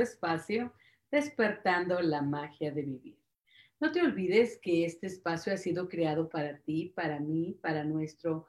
Espacio, despertando la magia de vivir. No te olvides que este espacio ha sido creado para ti, para mí, para nuestro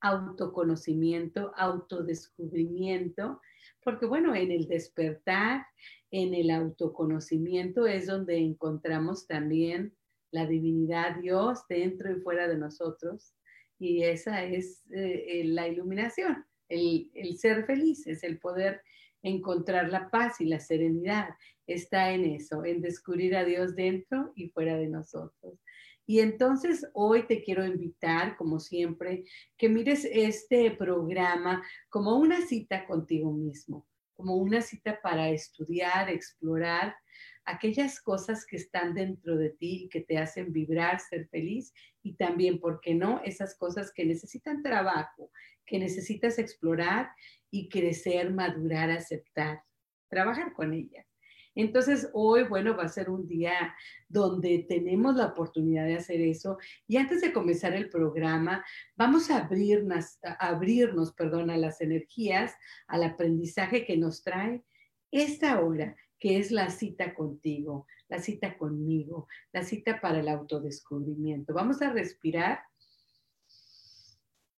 autoconocimiento, autodescubrimiento, porque bueno, en el despertar, en el autoconocimiento es donde encontramos también la divinidad, Dios dentro y fuera de nosotros, y esa es eh, la iluminación, el, el ser felices, el poder encontrar la paz y la serenidad. Está en eso, en descubrir a Dios dentro y fuera de nosotros. Y entonces hoy te quiero invitar, como siempre, que mires este programa como una cita contigo mismo, como una cita para estudiar, explorar aquellas cosas que están dentro de ti y que te hacen vibrar, ser feliz y también, ¿por qué no? Esas cosas que necesitan trabajo, que necesitas explorar y crecer, madurar, aceptar, trabajar con ellas. Entonces, hoy, bueno, va a ser un día donde tenemos la oportunidad de hacer eso. Y antes de comenzar el programa, vamos a abrirnos, abrirnos perdón, a las energías, al aprendizaje que nos trae esta hora, que es la cita contigo, la cita conmigo, la cita para el autodescubrimiento. Vamos a respirar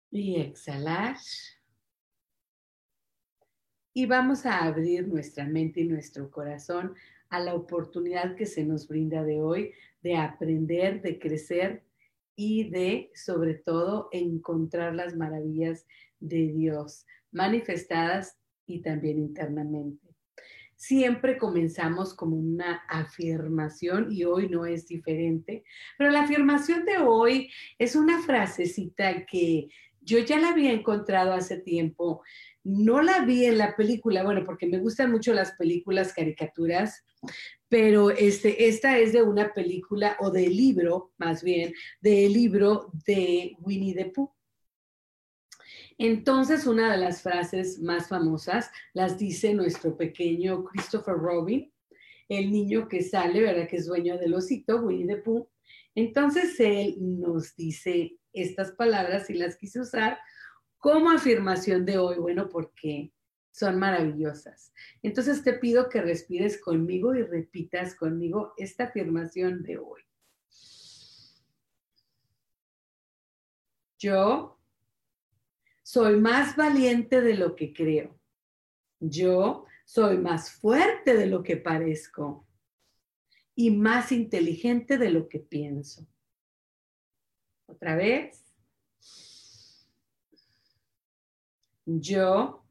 y exhalar y vamos a abrir nuestra mente y nuestro corazón a la oportunidad que se nos brinda de hoy de aprender, de crecer y de, sobre todo, encontrar las maravillas de Dios manifestadas y también internamente. Siempre comenzamos como una afirmación y hoy no es diferente, pero la afirmación de hoy es una frasecita que yo ya la había encontrado hace tiempo no la vi en la película, bueno, porque me gustan mucho las películas caricaturas, pero este, esta es de una película o de libro, más bien, del libro de Winnie the Pooh. Entonces, una de las frases más famosas las dice nuestro pequeño Christopher Robin, el niño que sale, ¿verdad? Que es dueño del osito, Winnie the Pooh. Entonces, él nos dice estas palabras y las quise usar como afirmación de hoy, bueno, porque son maravillosas. Entonces te pido que respires conmigo y repitas conmigo esta afirmación de hoy. Yo soy más valiente de lo que creo. Yo soy más fuerte de lo que parezco y más inteligente de lo que pienso. Otra vez. Yo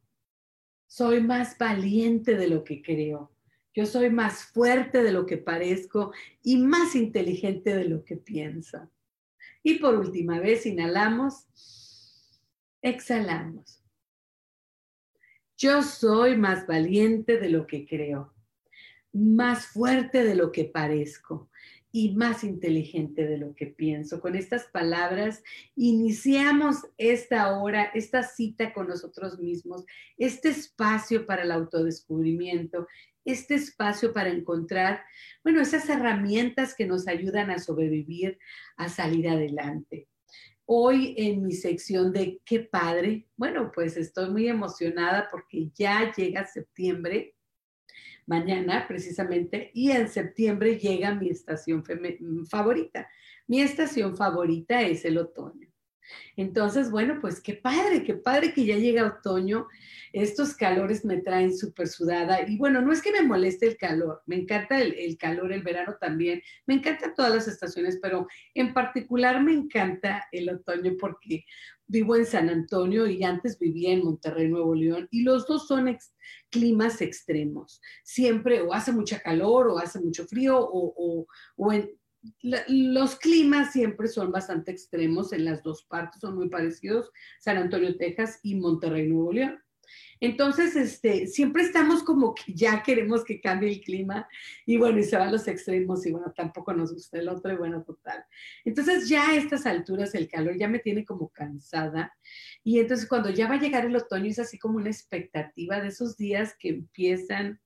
soy más valiente de lo que creo. Yo soy más fuerte de lo que parezco y más inteligente de lo que pienso. Y por última vez, inhalamos, exhalamos. Yo soy más valiente de lo que creo, más fuerte de lo que parezco y más inteligente de lo que pienso. Con estas palabras iniciamos esta hora, esta cita con nosotros mismos, este espacio para el autodescubrimiento, este espacio para encontrar, bueno, esas herramientas que nos ayudan a sobrevivir, a salir adelante. Hoy en mi sección de qué padre, bueno, pues estoy muy emocionada porque ya llega septiembre mañana precisamente, y en septiembre llega mi estación favorita. Mi estación favorita es el otoño. Entonces, bueno, pues qué padre, qué padre que ya llega otoño. Estos calores me traen súper sudada. Y bueno, no es que me moleste el calor, me encanta el, calor, el verano también, me encantan todas las estaciones, pero en particular me encanta el otoño porque vivo en San Antonio y antes vivía en Monterrey, Nuevo León, y los dos son climas extremos. Siempre o hace mucha calor o hace mucho frío o, o en, los climas siempre son bastante extremos en las dos partes, son muy parecidos, San Antonio, Texas y Monterrey, Nuevo León. Entonces, este, siempre estamos como que ya queremos que cambie el clima y bueno, y se van los extremos y bueno, tampoco nos gusta el otro y bueno, total. Entonces ya a estas alturas el calor ya me tiene como cansada y entonces cuando ya va a llegar el otoño es así como una expectativa de esos días que empiezan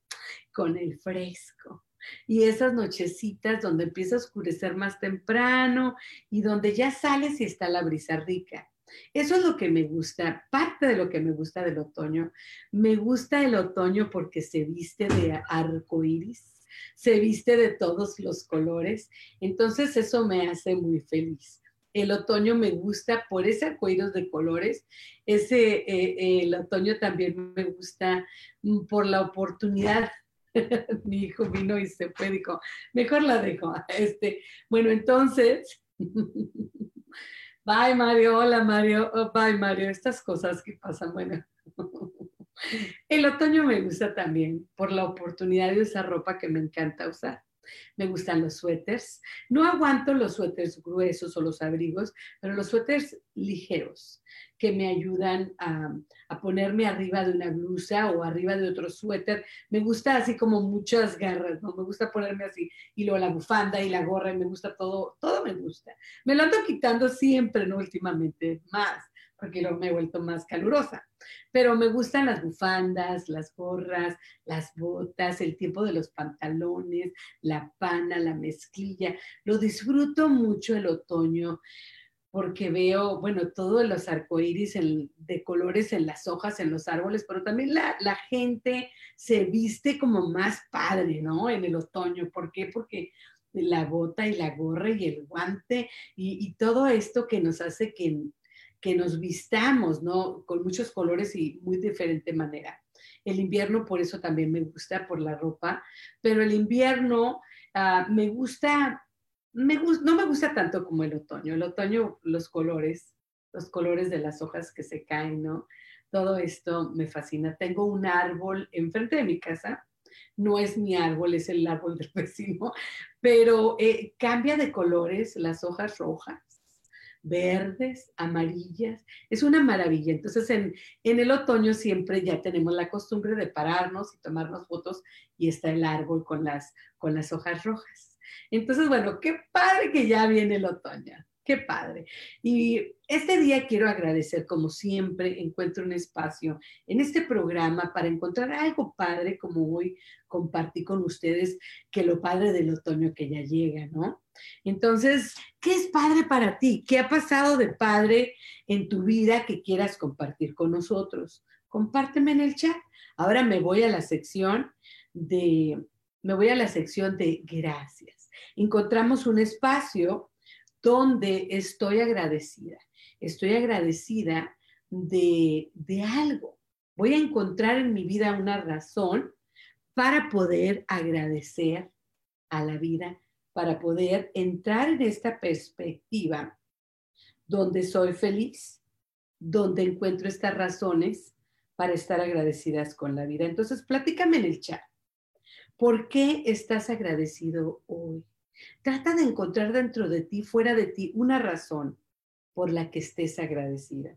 con el fresco y esas nochecitas donde empieza a oscurecer más temprano y donde ya sales y está la brisa rica. Eso es lo que me gusta, parte de lo que me gusta del otoño. Me gusta el otoño porque se viste de arco iris, se viste de todos los colores. Entonces, eso me hace muy feliz. El otoño me gusta por ese arcoíris de colores. Ese, eh, el otoño también me gusta mm, por la oportunidad mi hijo vino y se fue, dijo, mejor la dejo. Este, bueno, entonces, bye Mario, hola Mario, oh, bye Mario, estas cosas que pasan, bueno. El otoño me gusta también por la oportunidad de esa ropa que me encanta usar. Me gustan los suéteres. No aguanto los suéteres gruesos o los abrigos, pero los suéteres ligeros que me ayudan a, ponerme arriba de una blusa o arriba de otro suéter. Me gusta así como muchas garras, ¿no? Me gusta ponerme así y luego la bufanda y la gorra y me gusta todo, todo me gusta. Me lo ando quitando siempre, ¿no? Últimamente, más porque luego me he vuelto más calurosa. Pero me gustan las bufandas, las gorras, las botas, el tiempo de los pantalones, la pana, la mezclilla. Lo disfruto mucho el otoño porque veo, bueno, todos los arcoíris de colores en las hojas, en los árboles, pero también la, gente se viste como más padre, ¿no? En el otoño. ¿Por qué? Porque la bota y la gorra y el guante y todo esto que nos hace que que nos vistamos, ¿no? Con muchos colores y muy diferente manera. El invierno por eso también me gusta, por la ropa, pero el invierno ah, me gusta, me no me gusta tanto como el otoño. El otoño, los colores, los colores de las hojas que se caen, ¿no? Todo esto me fascina. Tengo un árbol enfrente de mi casa, no es mi árbol, es el árbol del vecino, pero eh, cambia de colores, las hojas rojas, verdes, amarillas. Es una maravilla. Entonces, en, el otoño siempre ya tenemos la costumbre de pararnos y tomarnos fotos y está el árbol con las, con las hojas rojas. Entonces, bueno, qué padre que ya viene el otoño. Qué padre. Y este día quiero agradecer, como siempre, encuentro un espacio en este programa para encontrar algo padre, como hoy compartí con ustedes, que lo padre del otoño que ya llega, ¿no? Entonces, ¿qué es padre para ti? ¿Qué ha pasado de padre en tu vida que quieras compartir con nosotros? Compárteme en el chat. Ahora me voy a la sección de, me voy a la sección de gracias. Encontramos un espacio donde estoy agradecida. Estoy agradecida de, algo. Voy a encontrar en mi vida una razón para poder agradecer a la vida, para poder entrar en esta perspectiva donde soy feliz, donde encuentro estas razones para estar agradecidas con la vida. Entonces, platícame en el chat. ¿Por qué estás agradecido hoy? Trata de encontrar dentro de ti, fuera de ti, una razón por la que estés agradecida.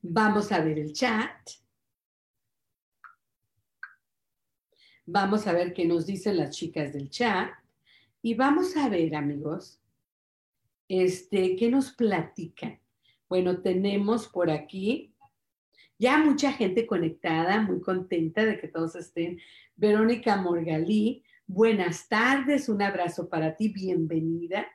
Vamos a ver el chat. Vamos a ver qué nos dicen las chicas del chat. Y vamos a ver, amigos, este, qué nos platican. Bueno, tenemos por aquí ya mucha gente conectada, muy contenta de que todos estén. Verónica Morgalí Buenas tardes, un abrazo para ti, bienvenida.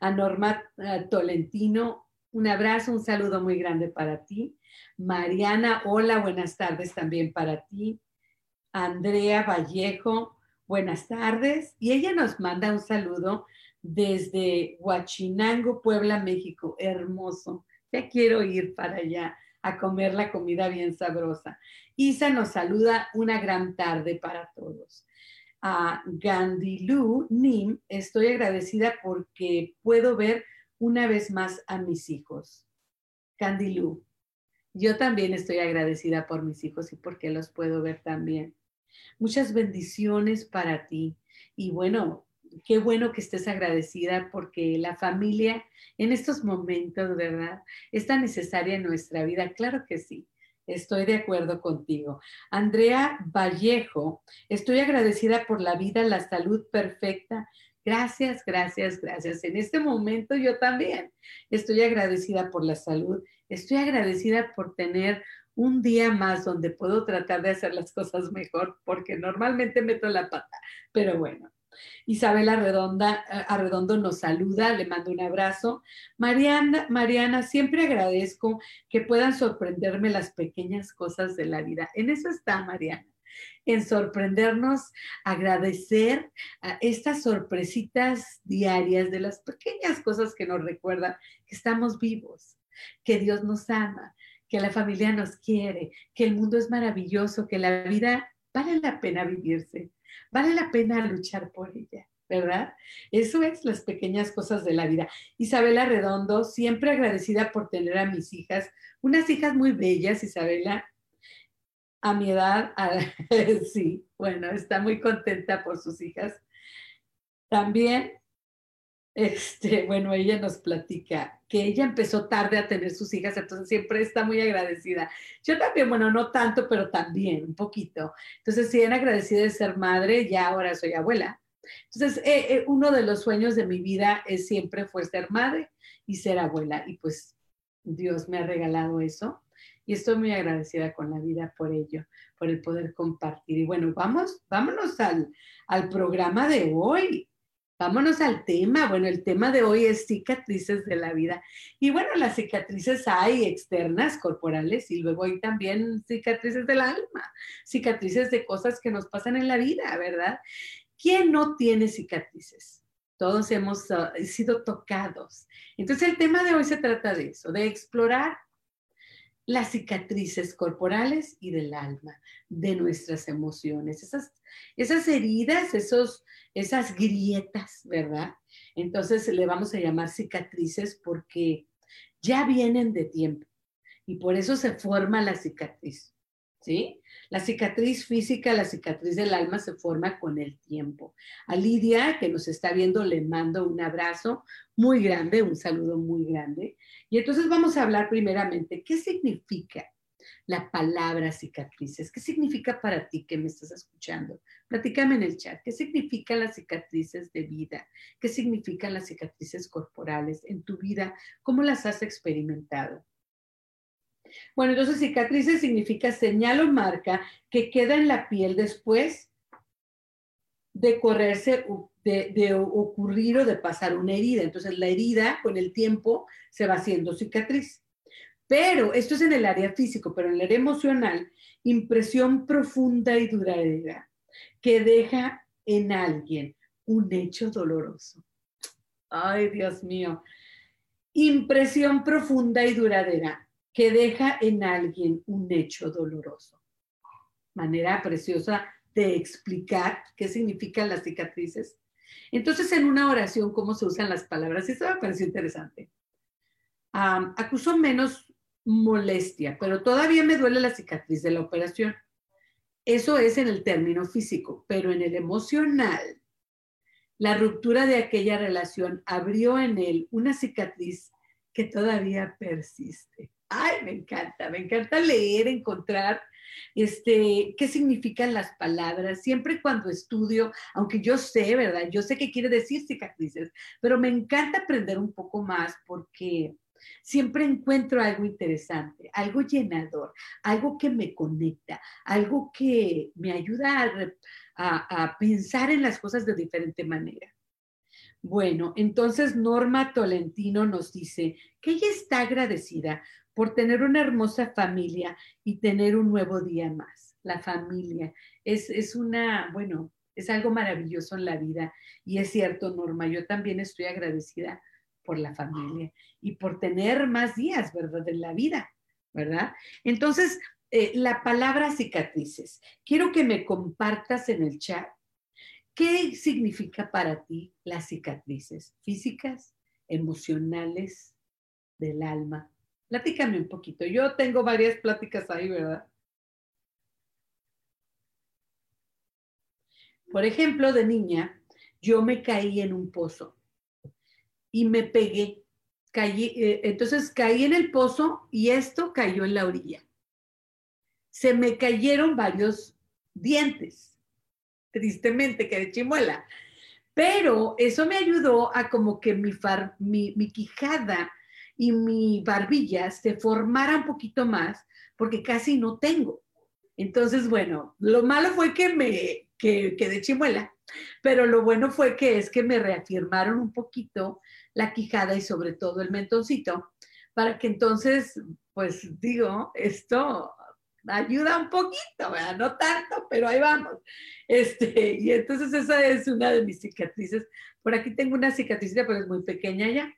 A Norma eh, Tolentino, un abrazo, un saludo muy grande para ti. Mariana, hola, buenas tardes también para ti. Andrea Vallejo, buenas tardes. Y ella nos manda un saludo desde Huachinango, Puebla, México. Hermoso. Ya quiero ir para allá a comer la comida bien sabrosa. Isa nos saluda una gran tarde para todos. A Gandilu Nim, estoy agradecida porque puedo ver una vez más a mis hijos. Gandilu, yo también estoy agradecida por mis hijos y porque los puedo ver también. Muchas bendiciones para ti. Y bueno, qué bueno que estés agradecida porque la familia en estos momentos, ¿verdad? Es tan necesaria en nuestra vida. Claro que sí. Estoy de acuerdo contigo. Andrea Vallejo, estoy agradecida por la vida, la salud perfecta. Gracias, gracias, gracias. En este momento yo también estoy agradecida por la salud. Estoy agradecida por tener un día más donde puedo tratar de hacer las cosas mejor, porque normalmente meto la pata. Pero bueno, Isabel Arredondo nos saluda, le mando un abrazo. Mariana, Mariana, siempre agradezco que puedan sorprenderme las pequeñas cosas de la vida. En eso está Mariana, en sorprendernos, agradecer a estas sorpresitas diarias de las pequeñas cosas que nos recuerdan que estamos vivos, que Dios nos ama, que la familia nos quiere, que el mundo es maravilloso, que la vida vale la pena vivirse vale la pena luchar por ella, ¿verdad? Eso es las pequeñas cosas de la vida. Isabela Redondo, siempre agradecida por tener a mis hijas, unas hijas muy bellas, Isabela. A mi edad, sí, bueno, está muy contenta por sus hijas. También este, bueno, ella nos platica que ella empezó tarde a tener sus hijas, entonces siempre está muy agradecida. Yo también, bueno, no tanto, pero también un poquito. Entonces, sí, era agradecida de ser madre, ya ahora soy abuela. Entonces, eh, eh, uno de los sueños de mi vida es siempre fue ser madre y ser abuela. Y pues Dios me ha regalado eso. Y estoy muy agradecida con la vida por ello, por el poder compartir. Y bueno, vamos, vámonos al, al programa de hoy. Vámonos al tema. Bueno, el tema de hoy es cicatrices de la vida. Y bueno, las cicatrices hay externas, corporales, y luego hay también cicatrices del alma, cicatrices de cosas que nos pasan en la vida, ¿verdad? ¿Quién no tiene cicatrices? Todos hemos ah, sido tocados. Entonces el tema de hoy se trata de eso, de explorar las cicatrices corporales y del alma, de nuestras emociones, esas, esas heridas, esos esas grietas, ¿verdad? Entonces le vamos a llamar cicatrices porque ya vienen de tiempo y por eso se forma la cicatriz, ¿sí? La cicatriz física, la cicatriz del alma se forma con el tiempo. A Lidia, que nos está viendo, le mando un abrazo muy grande, un saludo muy grande. Y entonces vamos a hablar primeramente, ¿qué significa la palabra cicatrices. ¿Qué significa para ti que me estás escuchando? Platícame en el chat. ¿Qué significan las cicatrices de vida? ¿Qué significan las cicatrices corporales en tu vida? ¿Cómo las has experimentado? Bueno, entonces cicatrices significa señal o marca que queda en la piel después de correrse, de, ocurrir o de pasar una herida. Entonces la herida con el tiempo se va haciendo cicatriz. Pero esto es en el área físico, pero en el área emocional, impresión profunda y duradera que deja en alguien un hecho doloroso. Ay, Dios mío. Impresión profunda y duradera que deja en alguien un hecho doloroso. Manera preciosa de explicar qué significan las cicatrices. Entonces, en una oración, ¿cómo se usan las palabras? Esto me pareció interesante. acuso menos molestia, pero todavía me duele la cicatriz de la operación. Eso es en el término físico, pero en el emocional, la ruptura de aquella relación abrió en él una cicatriz que todavía persiste. Ay, me encanta, me encanta leer, encontrar este, qué significan las palabras. Siempre cuando estudio, aunque yo sé, ¿verdad? Yo sé qué quiere decir cicatrices, pero me encanta aprender un poco más porque siempre encuentro algo interesante, algo llenador, algo que me conecta, algo que me ayuda a, pensar en las cosas de diferente manera. Bueno, entonces Norma Tolentino nos dice que ella está agradecida por tener una hermosa familia y tener un nuevo día más. La familia es, es una, bueno, es algo maravilloso en la vida. Y es cierto, Norma, yo también estoy agradecida por la familia y por tener más días, ¿verdad? En la vida, ¿verdad? Entonces, eh, la palabra cicatrices. Quiero que me compartas en el chat qué significa para ti las cicatrices físicas, emocionales, del alma. Platícame un poquito. Yo tengo varias pláticas ahí, ¿verdad? Por ejemplo, de niña, yo me caí en un pozo y me pegué. Caí, eh, entonces caí en el pozo y esto cayó en la orilla. Se me cayeron varios dientes, tristemente, que de chimuela. Pero eso me ayudó a como que mi, mi, mi quijada y mi barbilla se formara un poquito más, porque casi no tengo. Entonces, bueno, lo malo fue que me que quedé chimuela, pero lo bueno fue que es que me reafirmaron un poquito la quijada y sobre todo el mentoncito, para que entonces, pues digo, esto ayuda un poquito, ¿verdad? No tanto, pero ahí vamos. Este, y entonces esa es una de mis cicatrices. Por aquí tengo una cicatricita, pero es muy pequeña ya.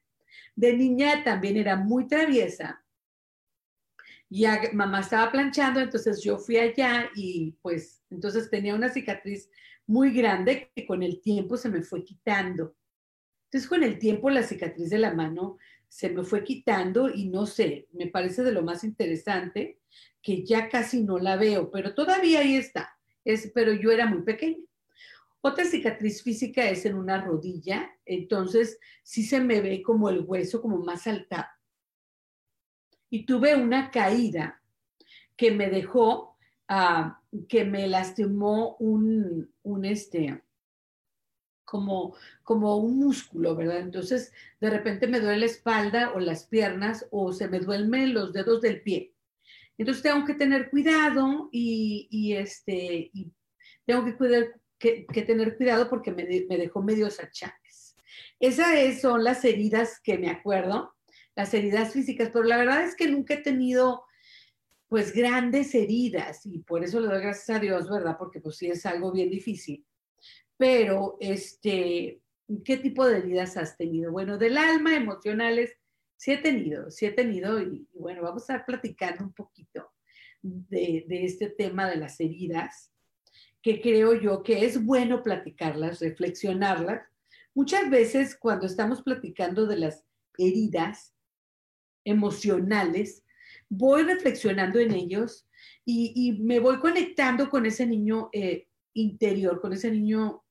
De niña también era muy traviesa. Ya mamá estaba planchando, entonces yo fui allá y pues entonces tenía una cicatriz muy grande que con el tiempo se me fue quitando. Entonces con el tiempo la cicatriz de la mano se me fue quitando y no sé, me parece de lo más interesante que ya casi no la veo, pero todavía ahí está. Es, pero yo era muy pequeña. Otra cicatriz física es en una rodilla, entonces sí se me ve como el hueso como más saltado. Y tuve una caída que me dejó, ah, que me lastimó un, un este, como, como un músculo, ¿verdad? Entonces, de repente me duele la espalda o las piernas o se me duermen los dedos del pie. Entonces tengo que tener cuidado y, y este, y tengo que cuidar, que, tener cuidado porque me, dejó medios achaques. Esas son las heridas que me acuerdo, las heridas físicas, pero la verdad es que nunca he tenido pues grandes heridas y por eso le doy gracias a Dios, ¿verdad? Porque pues sí es algo bien difícil. Pero, este, ¿qué tipo de heridas has tenido? Bueno, del alma, emocionales, sí he tenido, sí he tenido y, bueno, vamos a estar platicando un poquito de este tema de las heridas que creo yo que es bueno platicarlas, reflexionarlas. Muchas veces cuando estamos platicando de las heridas emocionales, voy reflexionando en ellos y, me voy conectando con ese niño eh, interior, con ese niño,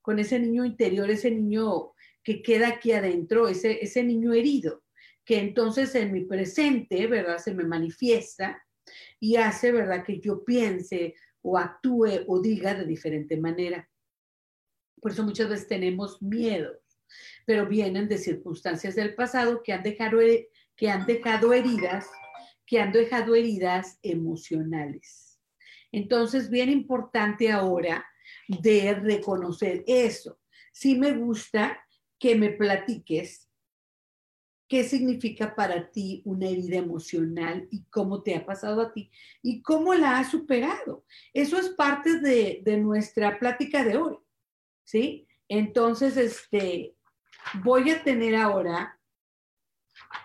con ese niño interior, ese niño que queda aquí adentro, ese, ese niño herido, que entonces en mi presente, ¿verdad? Se me manifiesta y hace, ¿verdad? Que yo piense o actúe o diga de diferente manera. Por eso muchas veces tenemos miedo, pero vienen de circunstancias del pasado que han dejado, que han dejado heridas, que han dejado heridas emocionales. Entonces, bien importante ahora de reconocer eso. Sí me gusta que me platiques qué significa para ti una herida emocional y cómo te ha pasado a ti y cómo la has superado. Eso es parte de, nuestra plática de hoy, ¿sí? Entonces, este, voy a tener ahora,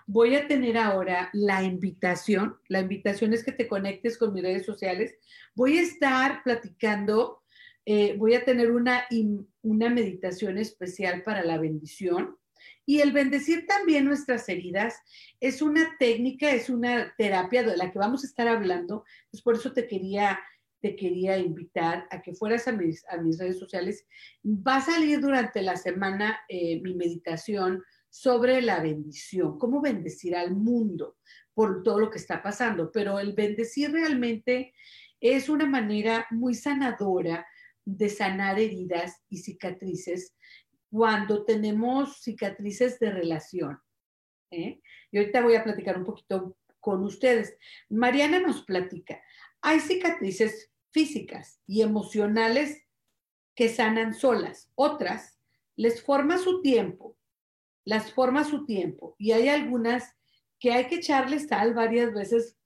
voy a tener ahora la invitación. La invitación es que te conectes con mis redes sociales. Voy a estar platicando, eh, voy a tener una, una meditación especial para la bendición y el bendecir también nuestras heridas es una técnica, es una terapia de la que vamos a estar hablando. Pues por eso te quería, te quería invitar a que fueras a mis, redes sociales. Va a salir durante la semana eh, mi meditación sobre la bendición, cómo bendecir al mundo por todo lo que está pasando. Pero el bendecir realmente es una manera muy sanadora de sanar heridas y cicatrices cuando tenemos cicatrices de relación. ¿eh? Y ahorita voy a platicar un poquito con ustedes. Mariana nos platica, hay cicatrices físicas y emocionales que sanan solas, otras les forma su tiempo, las forma su tiempo y hay algunas que hay que echarles sal varias veces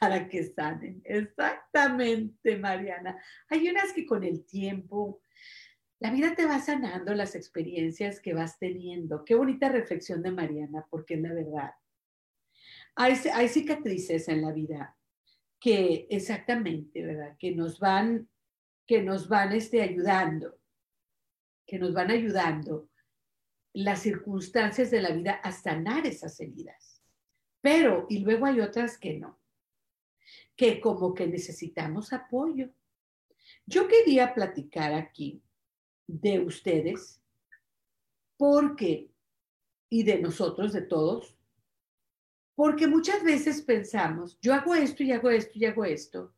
para que sanen. Exactamente, Mariana. Hay unas que con el tiempo la vida te va sanando las experiencias que vas teniendo. Qué bonita reflexión de Mariana, porque es la verdad. Hay, cicatrices en la vida que exactamente, ¿verdad? Que nos van, que nos van este, ayudando, que nos van ayudando las circunstancias de la vida a sanar esas heridas. Pero, y luego hay otras que no, que como que necesitamos apoyo. Yo quería platicar aquí de ustedes porque, y de nosotros, de todos, porque muchas veces pensamos, yo hago esto y hago esto y hago esto,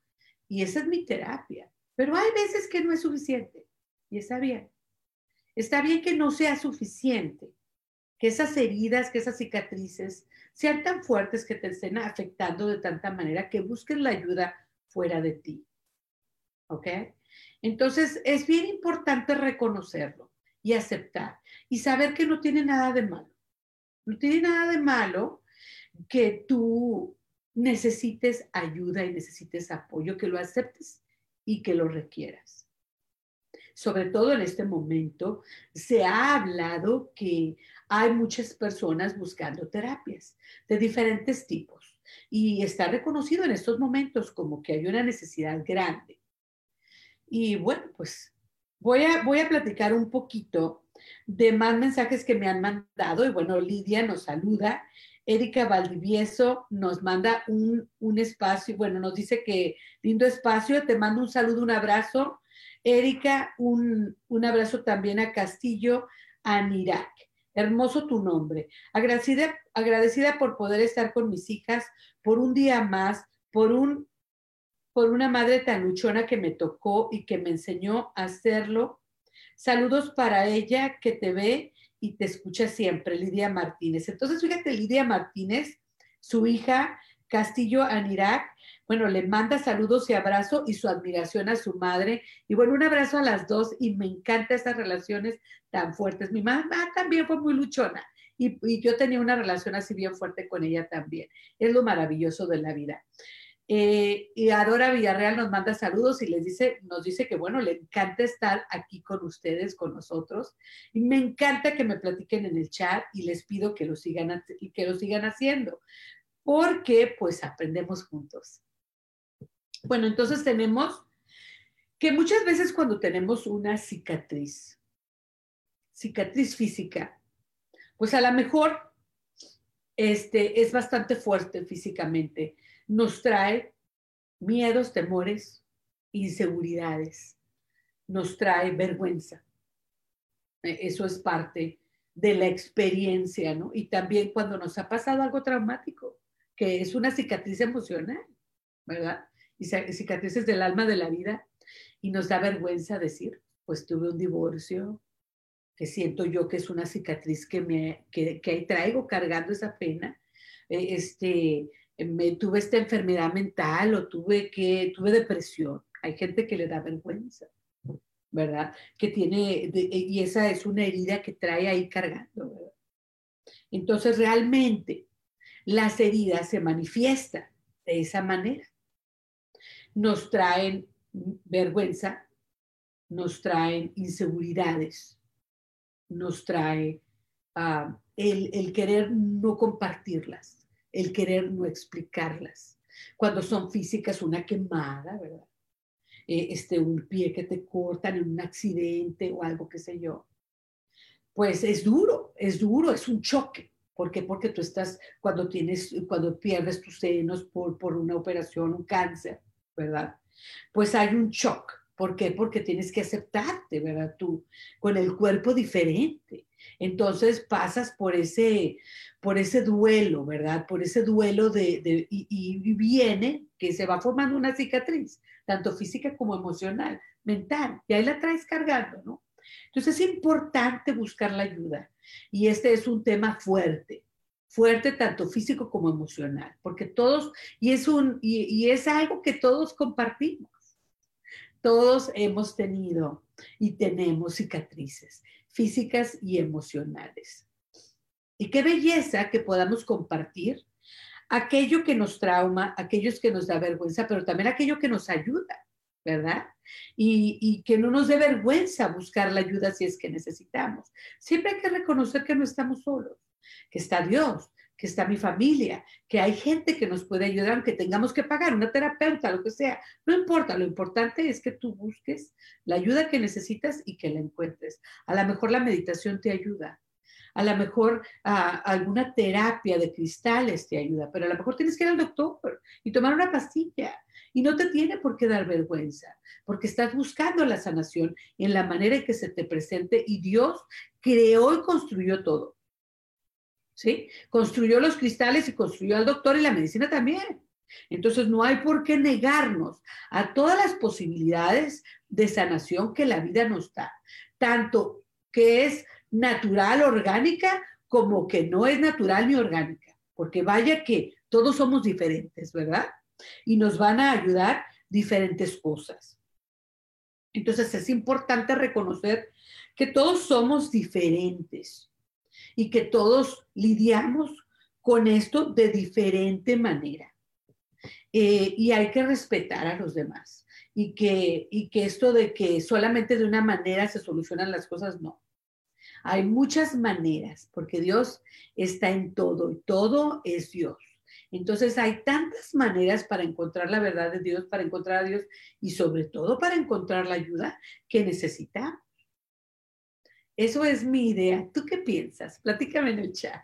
y esa es mi terapia, pero hay veces que no es suficiente, y está bien. Está bien que no sea suficiente, que esas heridas, que esas cicatrices sean tan fuertes que te estén afectando de tanta manera que busques la ayuda fuera de ti. ¿Ok? Entonces, es bien importante reconocerlo y aceptar y saber que no tiene nada de malo. No tiene nada de malo que tú necesites ayuda y necesites apoyo, que lo aceptes y que lo requieras. Sobre todo en este momento, se ha hablado que hay muchas personas buscando terapias de diferentes tipos y está reconocido en estos momentos como que hay una necesidad grande y bueno, pues voy a, voy a platicar un poquito de más mensajes que me han mandado. Y bueno, Lidia nos saluda. Erika Valdivieso nos manda un, un espacio, bueno, nos dice que lindo espacio, te mando un saludo, un abrazo. Erika, un, un abrazo también a Castillo, a Nirak. Hermoso tu nombre. Agradecida, agradecida por poder estar con mis hijas por un día más, por un por una madre tan luchona que me tocó y que me enseñó a hacerlo. Saludos para ella que te ve y te escucha siempre, Lidia Martínez. Entonces, fíjate, Lidia Martínez, su hija Castillo Anirac, bueno, le manda saludos y abrazo y su admiración a su madre. Y bueno, un abrazo a las dos y me encantan esas relaciones tan fuertes. Mi mamá también fue muy luchona y, y yo tenía una relación así bien fuerte con ella también. Es lo maravilloso de la vida. Eh, y Adora Villarreal nos manda saludos y les dice, nos dice que bueno, le encanta estar aquí con ustedes, con nosotros. Y me encanta que me platiquen en el chat y les pido que lo sigan, que lo sigan haciendo, porque pues aprendemos juntos. Bueno, entonces tenemos que muchas veces cuando tenemos una cicatriz, cicatriz física, pues a lo mejor este, es bastante fuerte físicamente nos trae miedos, temores, inseguridades, nos trae vergüenza. E, eso es parte de la experiencia, ¿no? Y también cuando nos ha pasado algo traumático, que es una cicatriz emocional, ¿verdad? Y cicatrices del alma de la vida, y nos da vergüenza decir, pues tuve un divorcio, que siento yo que es una cicatriz que me que, que traigo cargando esa pena, e, este, tuve esta enfermedad mental o tuve que tuve depresión. Hay gente que le da vergüenza, ¿verdad? Que tiene y esa es una herida que trae ahí cargando, ¿verdad? Entonces realmente las heridas se manifiestan de esa manera. Nos traen vergüenza, nos traen inseguridades, nos trae ah, el querer no compartirlas el querer no explicarlas. Cuando son físicas, una quemada, ¿verdad? Eh, este, un pie que te cortan en un accidente o algo, qué sé yo. Pues es duro, es duro, es un choque. ¿Por qué? Porque tú estás, cuando tienes, cuando pierdes tus senos por, por una operación, un cáncer, ¿verdad? Pues hay un shock. ¿Por qué? Porque tienes que aceptarte, ¿verdad? Tú, con el cuerpo diferente. Entonces pasas por ese, por ese duelo, ¿verdad? Por ese duelo de, y, viene que se va formando una cicatriz, tanto física como emocional, mental, y ahí la traes cargando, ¿no? Entonces es importante buscar la ayuda y este es un tema fuerte, fuerte tanto físico como emocional, porque todos, y es, un, y es algo que todos compartimos. Todos hemos tenido y tenemos cicatrices físicas y emocionales. Y qué belleza que podamos compartir aquello que nos trauma, aquellos que nos da vergüenza, pero también aquello que nos ayuda, ¿verdad? Y, que no nos dé vergüenza buscar la ayuda si es que necesitamos. Siempre hay que reconocer que no estamos solos, que está Dios, que está mi familia, que hay gente que nos puede ayudar, aunque tengamos que pagar una terapeuta, lo que sea. No importa, lo importante es que tú busques la ayuda que necesitas y que la encuentres. A lo mejor la meditación te ayuda, a lo mejor ah, alguna terapia de cristales te ayuda, pero a lo mejor tienes que ir al doctor y tomar una pastilla. Y no te tiene por qué dar vergüenza, porque estás buscando la sanación en la manera en que se te presente y Dios creó y construyó todo. ¿Sí? Construyó los cristales y construyó al doctor y la medicina también. Entonces no hay por qué negarnos a todas las posibilidades de sanación que la vida nos da, tanto que es natural, orgánica, como que no es natural ni orgánica, porque vaya que todos somos diferentes, ¿verdad? Y nos van a ayudar diferentes cosas. Entonces es importante reconocer que todos somos diferentes y que todos lidiamos con esto de diferente manera. Eh, y hay que respetar a los demás. Y que, y que esto de que solamente de una manera se solucionan las cosas, no. Hay muchas maneras, porque Dios está en todo y todo es Dios. Entonces hay tantas maneras para encontrar la verdad de Dios, para encontrar a Dios y sobre todo para encontrar la ayuda que necesitamos. Eso es mi idea. ¿Tú qué piensas? Platícame en el chat.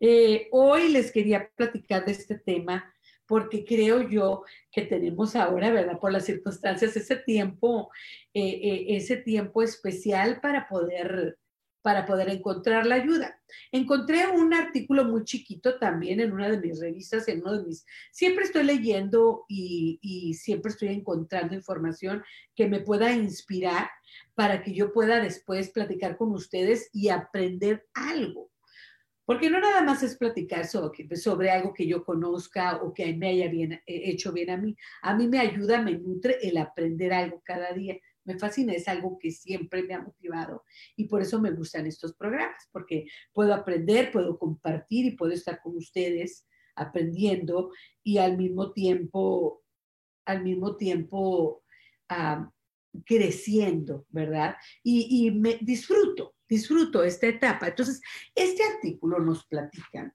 Eh, hoy les quería platicar de este tema porque creo yo que tenemos ahora, ¿verdad? Por las circunstancias, ese tiempo, eh, eh, ese tiempo especial para poder para poder encontrar la ayuda. Encontré un artículo muy chiquito también en una de mis revistas, en uno de mis... Siempre estoy leyendo y, siempre estoy encontrando información que me pueda inspirar para que yo pueda después platicar con ustedes y aprender algo. Porque no nada más es platicar sobre, sobre algo que yo conozca o que me haya bien, hecho bien a mí. A mí me ayuda, me nutre el aprender algo cada día me fascina, es algo que siempre me ha motivado y por eso me gustan estos programas, porque puedo aprender, puedo compartir y puedo estar con ustedes aprendiendo y al mismo tiempo, al mismo tiempo creciendo, ¿verdad? Y, y, me disfruto, disfruto esta etapa. Entonces, este artículo nos platica,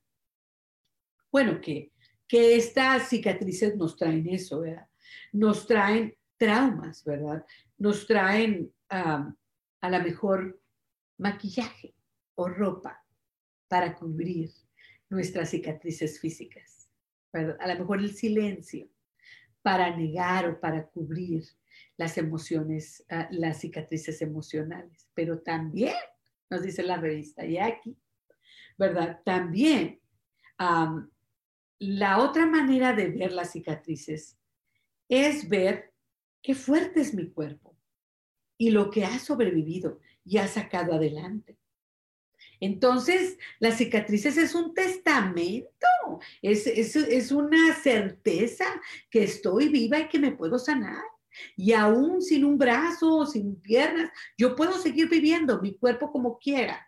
bueno, que, que estas cicatrices nos traen eso, ¿verdad? Nos traen traumas, ¿verdad? Nos traen a la mejor maquillaje o ropa para cubrir nuestras cicatrices físicas. A lo mejor el silencio para negar o para cubrir las emociones, ah, las cicatrices emocionales. Pero también, nos dice la revista y aquí, ¿verdad? También la otra manera de ver las cicatrices es ver qué fuerte es mi cuerpo y lo que ha sobrevivido y ha sacado adelante. Entonces, las cicatrices es un testamento, es, una certeza que estoy viva y que me puedo sanar. Y aún sin un brazo sin piernas, yo puedo seguir viviendo mi cuerpo como quiera.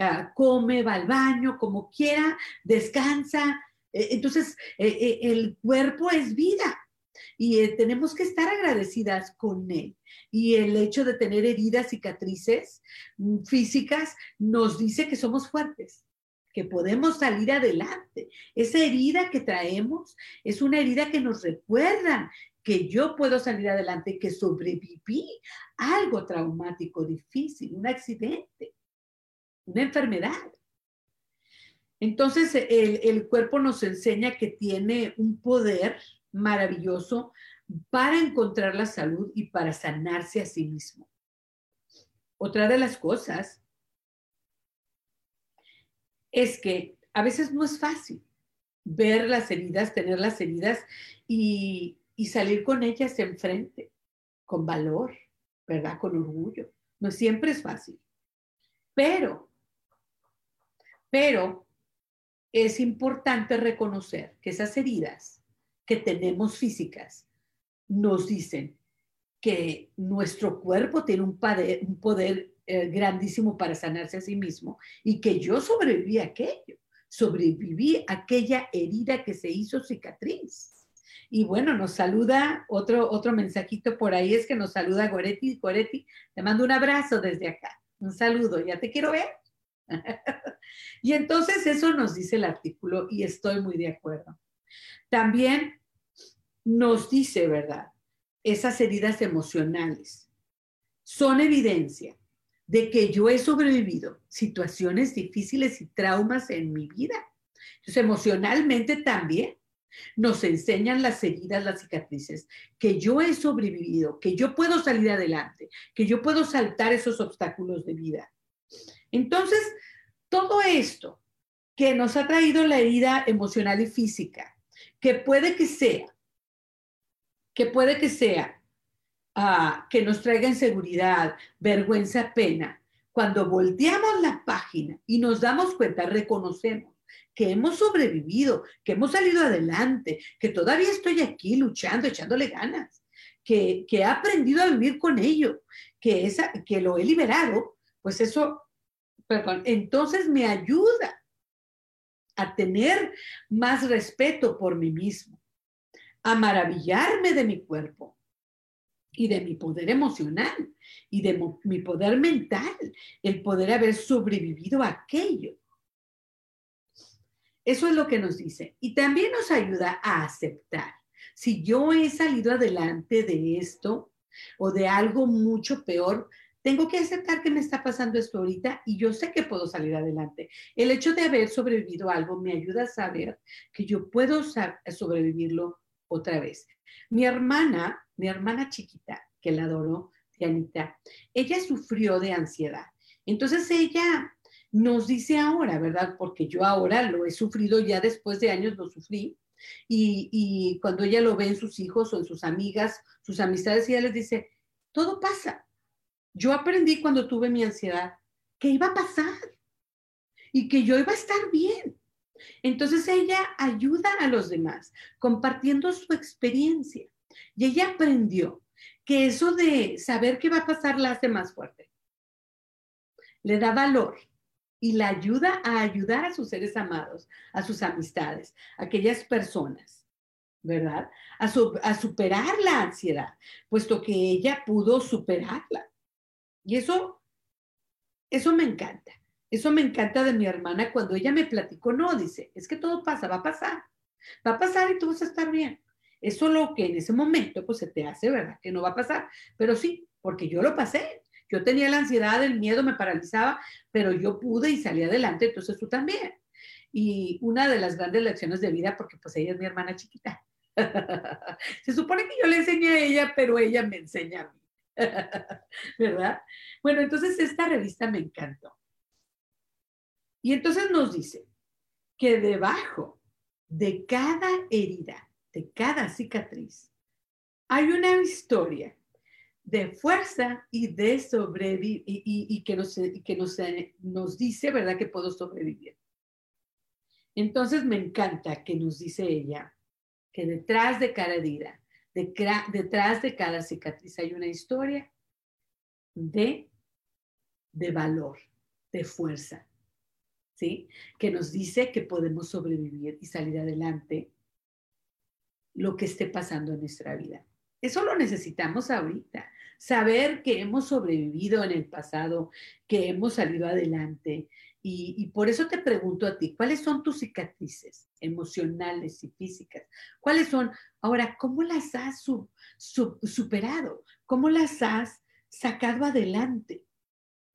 Ah, come, va al baño, como quiera, descansa. E, entonces, e, e, el cuerpo es vida y eh, tenemos que estar agradecidas con él. Y el hecho de tener heridas, cicatrices mm, físicas, nos dice que somos fuertes, que podemos salir adelante. Esa herida que traemos es una herida que nos recuerda que yo puedo salir adelante, que sobreviví algo traumático, difícil, un accidente, una enfermedad. Entonces el, el cuerpo nos enseña que tiene un poder maravilloso para encontrar la salud y para sanarse a sí mismo. Otra de las cosas es que a veces no es fácil ver las heridas, tener las heridas y, salir con ellas enfrente, con valor, ¿verdad? Con orgullo. No siempre es fácil. Pero, pero es importante reconocer que esas heridas que tenemos físicas nos dicen que nuestro cuerpo tiene un poder, eh, grandísimo para sanarse a sí mismo y que yo sobreviví a aquello, sobreviví a aquella herida que se hizo cicatriz. Y bueno, nos saluda otro, otro mensajito por ahí, es que nos saluda Goretti. Goretti, te mando un abrazo desde acá. Un saludo, ya te quiero ver. y entonces eso nos dice el artículo y estoy muy de acuerdo. También nos dice, ¿verdad? Esas heridas emocionales son evidencia de que yo he sobrevivido situaciones difíciles y traumas en mi vida. Entonces, emocionalmente también nos enseñan las heridas, las cicatrices, que yo he sobrevivido, que yo puedo salir adelante, que yo puedo saltar esos obstáculos de vida. Entonces, todo esto que nos ha traído la herida emocional y física, que puede que sea, que puede que sea, ah, que nos traiga inseguridad, vergüenza, pena, cuando volteamos la página y nos damos cuenta, reconocemos que hemos sobrevivido, que hemos salido adelante, que todavía estoy aquí luchando, echándole ganas, que, que he aprendido a vivir con ello, que, esa, que lo he liberado, pues eso, perdón, entonces me ayuda a tener más respeto por mí mismo, a maravillarme de mi cuerpo y de mi poder emocional y de mi poder mental, el poder haber sobrevivido a aquello. Eso es lo que nos dice. Y también nos ayuda a aceptar. Si yo he salido adelante de esto o de algo mucho peor, tengo que aceptar que me está pasando esto ahorita y yo sé que puedo salir adelante. El hecho de haber sobrevivido algo me ayuda a saber que yo puedo sobrevivirlo otra vez. Mi hermana, mi hermana chiquita, que la adoro, Dianita, ella sufrió de ansiedad. Entonces ella nos dice ahora, ¿verdad? Porque yo ahora lo he sufrido, ya después de años lo sufrí. Y, y cuando ella lo ve en sus hijos o en sus amigas, sus amistades, ella les dice, todo pasa yo aprendí cuando tuve mi ansiedad que iba a pasar y que yo iba a estar bien. Entonces ella ayuda a los demás compartiendo su experiencia y ella aprendió que eso de saber qué va a pasar la hace más fuerte. Le da valor y la ayuda a ayudar a sus seres amados, a sus amistades, a aquellas personas, ¿verdad? A, a superar la ansiedad, puesto que ella pudo superarla. Y eso, eso me encanta. Eso me encanta de mi hermana cuando ella me platicó, no, dice, es que todo pasa, va a pasar. Va a pasar y tú vas a estar bien. Eso lo que en ese momento pues se te hace, ¿verdad? Que no va a pasar. Pero sí, porque yo lo pasé. Yo tenía la ansiedad, el miedo me paralizaba, pero yo pude y salí adelante, entonces tú también. Y una de las grandes lecciones de vida, porque pues ella es mi hermana chiquita. se supone que yo le enseñé a ella, pero ella me enseña a mí. ¿Verdad? Bueno, entonces esta revista me encantó. Y entonces nos dice que debajo de cada herida, de cada cicatriz, hay una historia de fuerza y de sobrevivir, y, que, nos, que nos, nos dice, ¿verdad?, que puedo sobrevivir. Entonces me encanta que nos dice ella que detrás de cada herida detrás de cada cicatriz hay una historia de, de valor, de fuerza, ¿sí? Que nos dice que podemos sobrevivir y salir adelante lo que esté pasando en nuestra vida. Eso lo necesitamos ahorita. Saber que hemos sobrevivido en el pasado, que hemos salido adelante, y, por eso te pregunto a ti, ¿cuáles son tus cicatrices emocionales y físicas? ¿Cuáles son? Ahora, ¿cómo las has superado? ¿Cómo las has sacado adelante?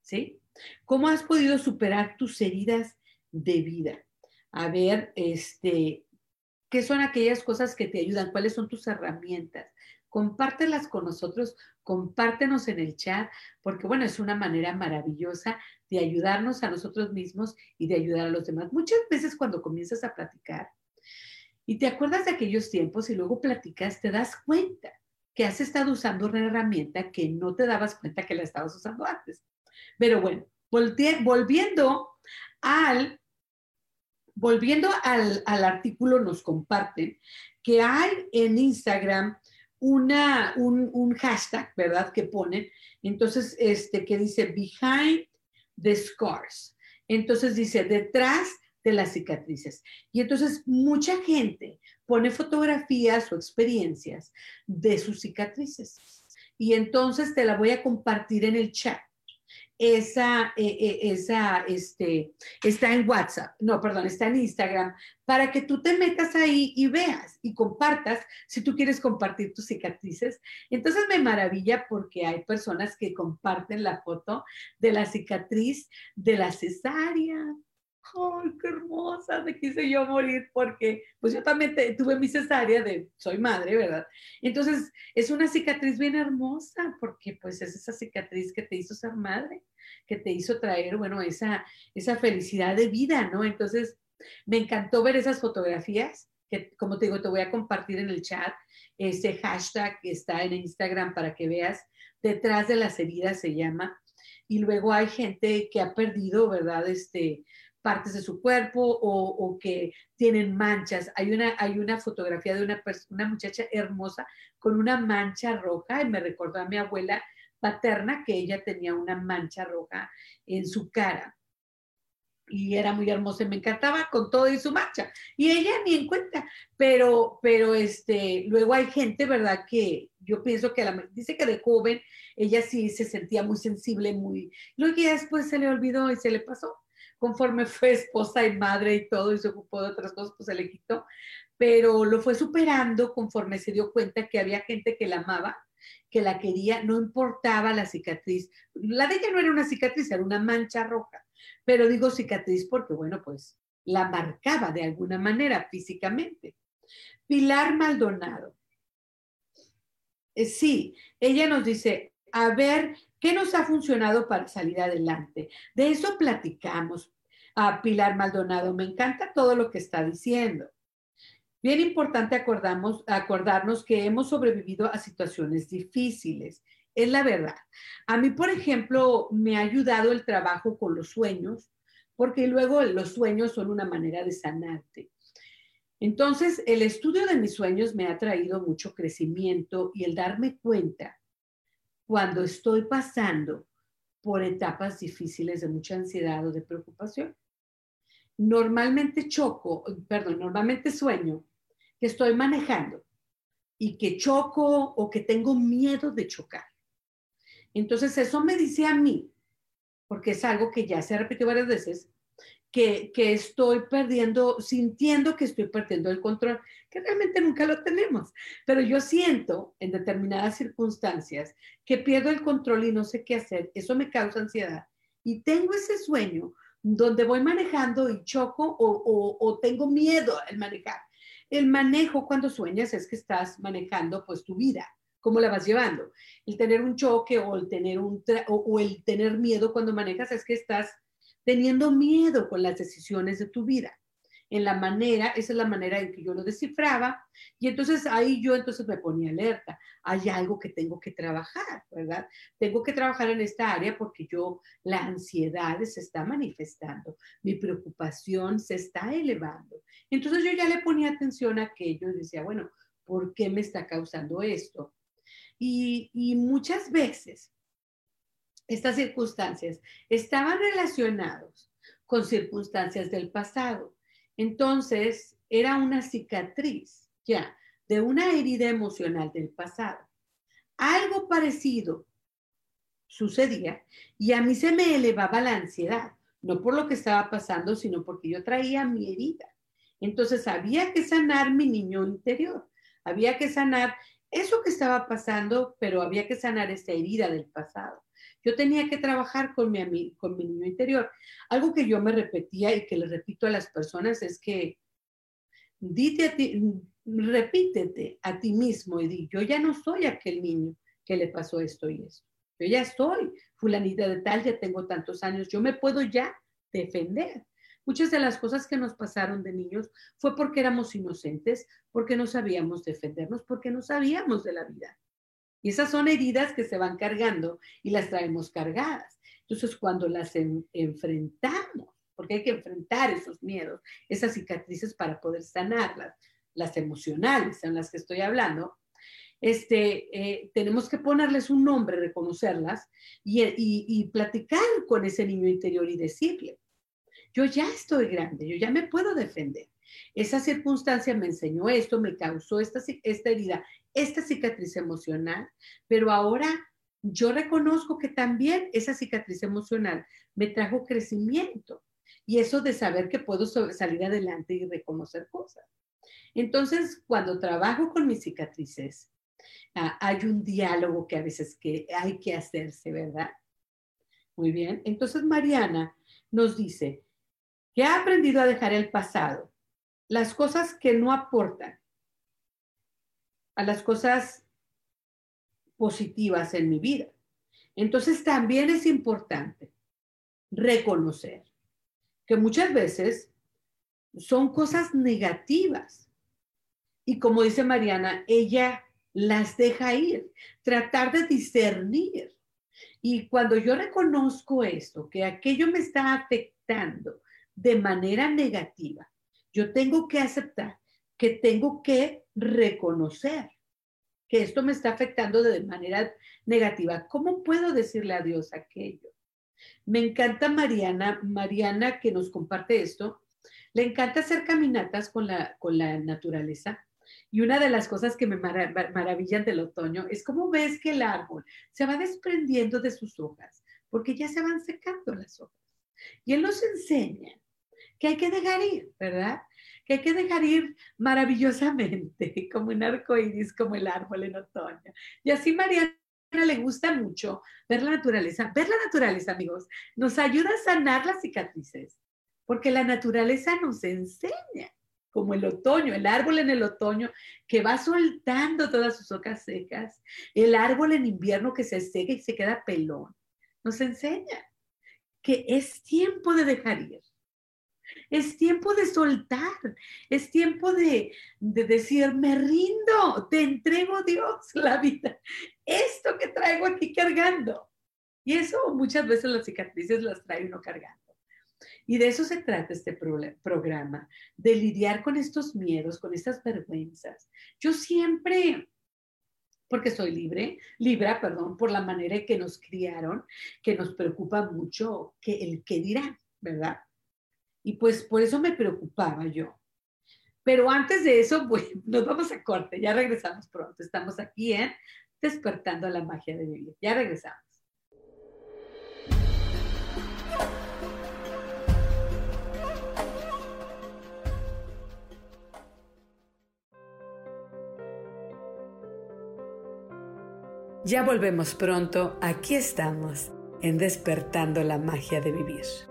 ¿Sí? ¿Cómo has podido superar tus heridas de vida? A ver, este, ¿qué son aquellas cosas que te ayudan? ¿Cuáles son tus herramientas? compártelas con nosotros, compártenos en el chat, porque bueno, es una manera maravillosa de ayudarnos a nosotros mismos y de ayudar a los demás. Muchas veces cuando comienzas a platicar y te acuerdas de aquellos tiempos y luego platicas, te das cuenta que has estado usando una herramienta que no te dabas cuenta que la estabas usando antes. Pero bueno, volviendo al volviendo al, al, artículo, nos comparten que hay en Instagram una, un, hashtag, ¿verdad? Que ponen, entonces, este, que dice Behind the Scars. Entonces dice, detrás de las cicatrices. Y entonces mucha gente pone fotografías o experiencias de sus cicatrices. Y entonces te la voy a compartir en el chat esa, eh, eh, esa, este, está en WhatsApp, no, perdón, está en Instagram, para que tú te metas ahí y veas y compartas si tú quieres compartir tus cicatrices. Entonces me maravilla porque hay personas que comparten la foto de la cicatriz de la cesárea, ¡ay, qué hermosa! Me quise yo morir porque, pues yo también tuve mi cesárea de, soy madre, ¿verdad? Entonces, es una cicatriz bien hermosa porque pues es esa cicatriz que te hizo ser madre, que te hizo traer, bueno, esa, esa felicidad de vida, ¿no? Entonces, me encantó ver esas fotografías que, como te digo, te voy a compartir en el chat. Ese hashtag que está en Instagram para que veas, detrás de las heridas se llama. Y luego hay gente que ha perdido, ¿verdad? Este, partes de su cuerpo o, que tienen manchas. Hay una, hay una fotografía de una, una muchacha hermosa con una mancha roja y me recordó a mi abuela paterna que ella tenía una mancha roja en su cara. Y era muy hermosa y me encantaba con todo y su mancha. Y ella ni en cuenta. Pero, pero este, luego hay gente, ¿verdad? Que yo pienso que la, dice que de joven ella sí se sentía muy sensible, muy... Luego ya después se le olvidó y se le pasó conforme fue esposa y madre y todo y se ocupó de otras cosas, pues se le quitó, pero lo fue superando conforme se dio cuenta que había gente que la amaba, que la quería, no importaba la cicatriz. La de ella no era una cicatriz, era una mancha roja, pero digo cicatriz porque, bueno, pues la marcaba de alguna manera físicamente. Pilar Maldonado. Eh, sí, ella nos dice, a ver, ¿Qué nos ha funcionado para salir adelante? De eso platicamos. A Pilar Maldonado, me encanta todo lo que está diciendo. Bien importante acordamos, acordarnos que hemos sobrevivido a situaciones difíciles. Es la verdad. A mí, por ejemplo, me ha ayudado el trabajo con los sueños, porque luego los sueños son una manera de sanarte. Entonces, el estudio de mis sueños me ha traído mucho crecimiento y el darme cuenta cuando estoy pasando por etapas difíciles de mucha ansiedad o de preocupación. Normalmente choco, perdón, normalmente sueño que estoy manejando y que choco o que tengo miedo de chocar. Entonces eso me dice a mí, porque es algo que ya se ha repetido varias veces, que, estoy perdiendo, sintiendo que estoy perdiendo el control, que realmente nunca lo tenemos. Pero yo siento en determinadas circunstancias que pierdo el control y no sé qué hacer. Eso me causa ansiedad. Y tengo ese sueño donde voy manejando y choco o, o tengo miedo al manejar. El manejo cuando sueñas es que estás manejando pues tu vida, cómo la vas llevando. El tener un choque o el tener, un o el tener miedo cuando manejas es que estás teniendo miedo con las decisiones de tu vida. En la manera, esa es la manera en que yo lo descifraba, y entonces ahí yo entonces me ponía alerta. Hay algo que tengo que trabajar, ¿verdad? Tengo que trabajar en esta área porque yo, la ansiedad se está manifestando, mi preocupación se está elevando. Entonces yo ya le ponía atención a aquello y decía, bueno, ¿por qué me está causando esto? Y, y muchas veces estas circunstancias estaban relacionados con circunstancias del pasado. Entonces, era una cicatriz ya de una herida emocional del pasado. Algo parecido sucedía y a mí se me elevaba la ansiedad, no por lo que estaba pasando, sino porque yo traía mi herida. Entonces había que sanar mi niño interior, había que sanar eso que estaba pasando, pero había que sanar esa herida del pasado. Yo tenía que trabajar con mi, con mi niño interior. Algo que yo me repetía y que le repito a las personas es que dite a ti, repítete a ti mismo y di, yo ya no soy aquel niño que le pasó esto y esto. Yo ya soy fulanita de tal, ya tengo tantos años, yo me puedo ya defender. Muchas de las cosas que nos pasaron de niños fue porque éramos inocentes, porque no sabíamos defendernos, porque no sabíamos de la vida. Y esas son heridas que se van cargando y las traemos cargadas. Entonces, cuando las enfrentamos, porque hay que enfrentar esos miedos, esas cicatrices para poder sanarlas, las emocionales son las que estoy hablando, este, eh, tenemos que ponerles un nombre, reconocerlas y, y, platicar con ese niño interior y decirle, Yo ya estoy grande, yo ya me puedo defender. Esa circunstancia me enseñó esto, me causó esta, esta herida, esta cicatriz emocional, pero ahora yo reconozco que también esa cicatriz emocional me trajo crecimiento y eso de saber que puedo salir adelante y reconocer cosas. Entonces, cuando trabajo con mis cicatrices, ah, hay un diálogo que a veces que hay que hacerse, ¿verdad? Muy bien. Entonces, Mariana nos dice que ha aprendido a dejar el pasado, las cosas que no aportan, a las cosas positivas en mi vida. Entonces, también es importante reconocer que muchas veces son cosas negativas. Y como dice Mariana, ella las deja ir, tratar de discernir. Y cuando yo reconozco esto, que aquello me está afectando de manera negativa, yo tengo que aceptar que tengo que reconocer que esto me está afectando de manera negativa. ¿Cómo puedo decirle a Dios aquello? Me encanta Mariana, Mariana que nos comparte esto. Le encanta hacer caminatas con la, con la naturaleza. Y una de las cosas que me maravillan del otoño es cómo ves que el árbol se va desprendiendo de sus hojas, porque ya se van secando las hojas. Y él nos enseña que hay que dejar ir, ¿verdad? Que hay que dejar ir maravillosamente, como un arco iris, como el árbol en otoño. Y así Mariana le gusta mucho ver la naturaleza. Ver la naturaleza, amigos, nos ayuda a sanar las cicatrices, porque la naturaleza nos enseña, como el otoño, el árbol en el otoño que va soltando todas sus hojas secas, el árbol en invierno que se seca y se queda pelón, nos enseña que es tiempo de dejar ir. Es tiempo de soltar, es tiempo de, de, decir, me rindo, te entrego Dios la vida, esto que traigo aquí cargando. Y eso muchas veces las cicatrices las trae uno cargando. Y de eso se trata este programa, de lidiar con estos miedos, con estas vergüenzas. Yo siempre, porque soy libre, libra, perdón, por la manera en que nos criaron, que nos preocupa mucho que el que dirán, ¿verdad? Y pues por eso me preocupaba yo. Pero antes de eso, pues, nos vamos a corte, ya regresamos pronto. Estamos aquí en Despertando la Magia de Vivir. Ya regresamos. Ya volvemos pronto, aquí estamos en Despertando la Magia de Vivir.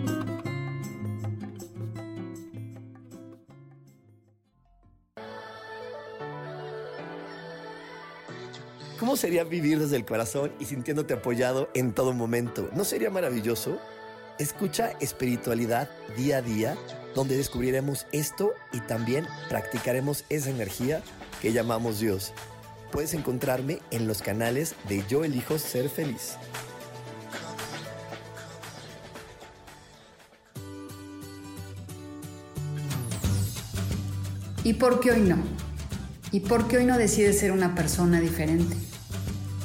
¿Cómo sería vivir desde el corazón y sintiéndote apoyado en todo momento? ¿No sería maravilloso? Escucha espiritualidad día a día, donde descubriremos esto y también practicaremos esa energía que llamamos Dios. Puedes encontrarme en los canales de Yo elijo ser feliz. ¿Y por qué hoy no? ¿Y por qué hoy no decides ser una persona diferente?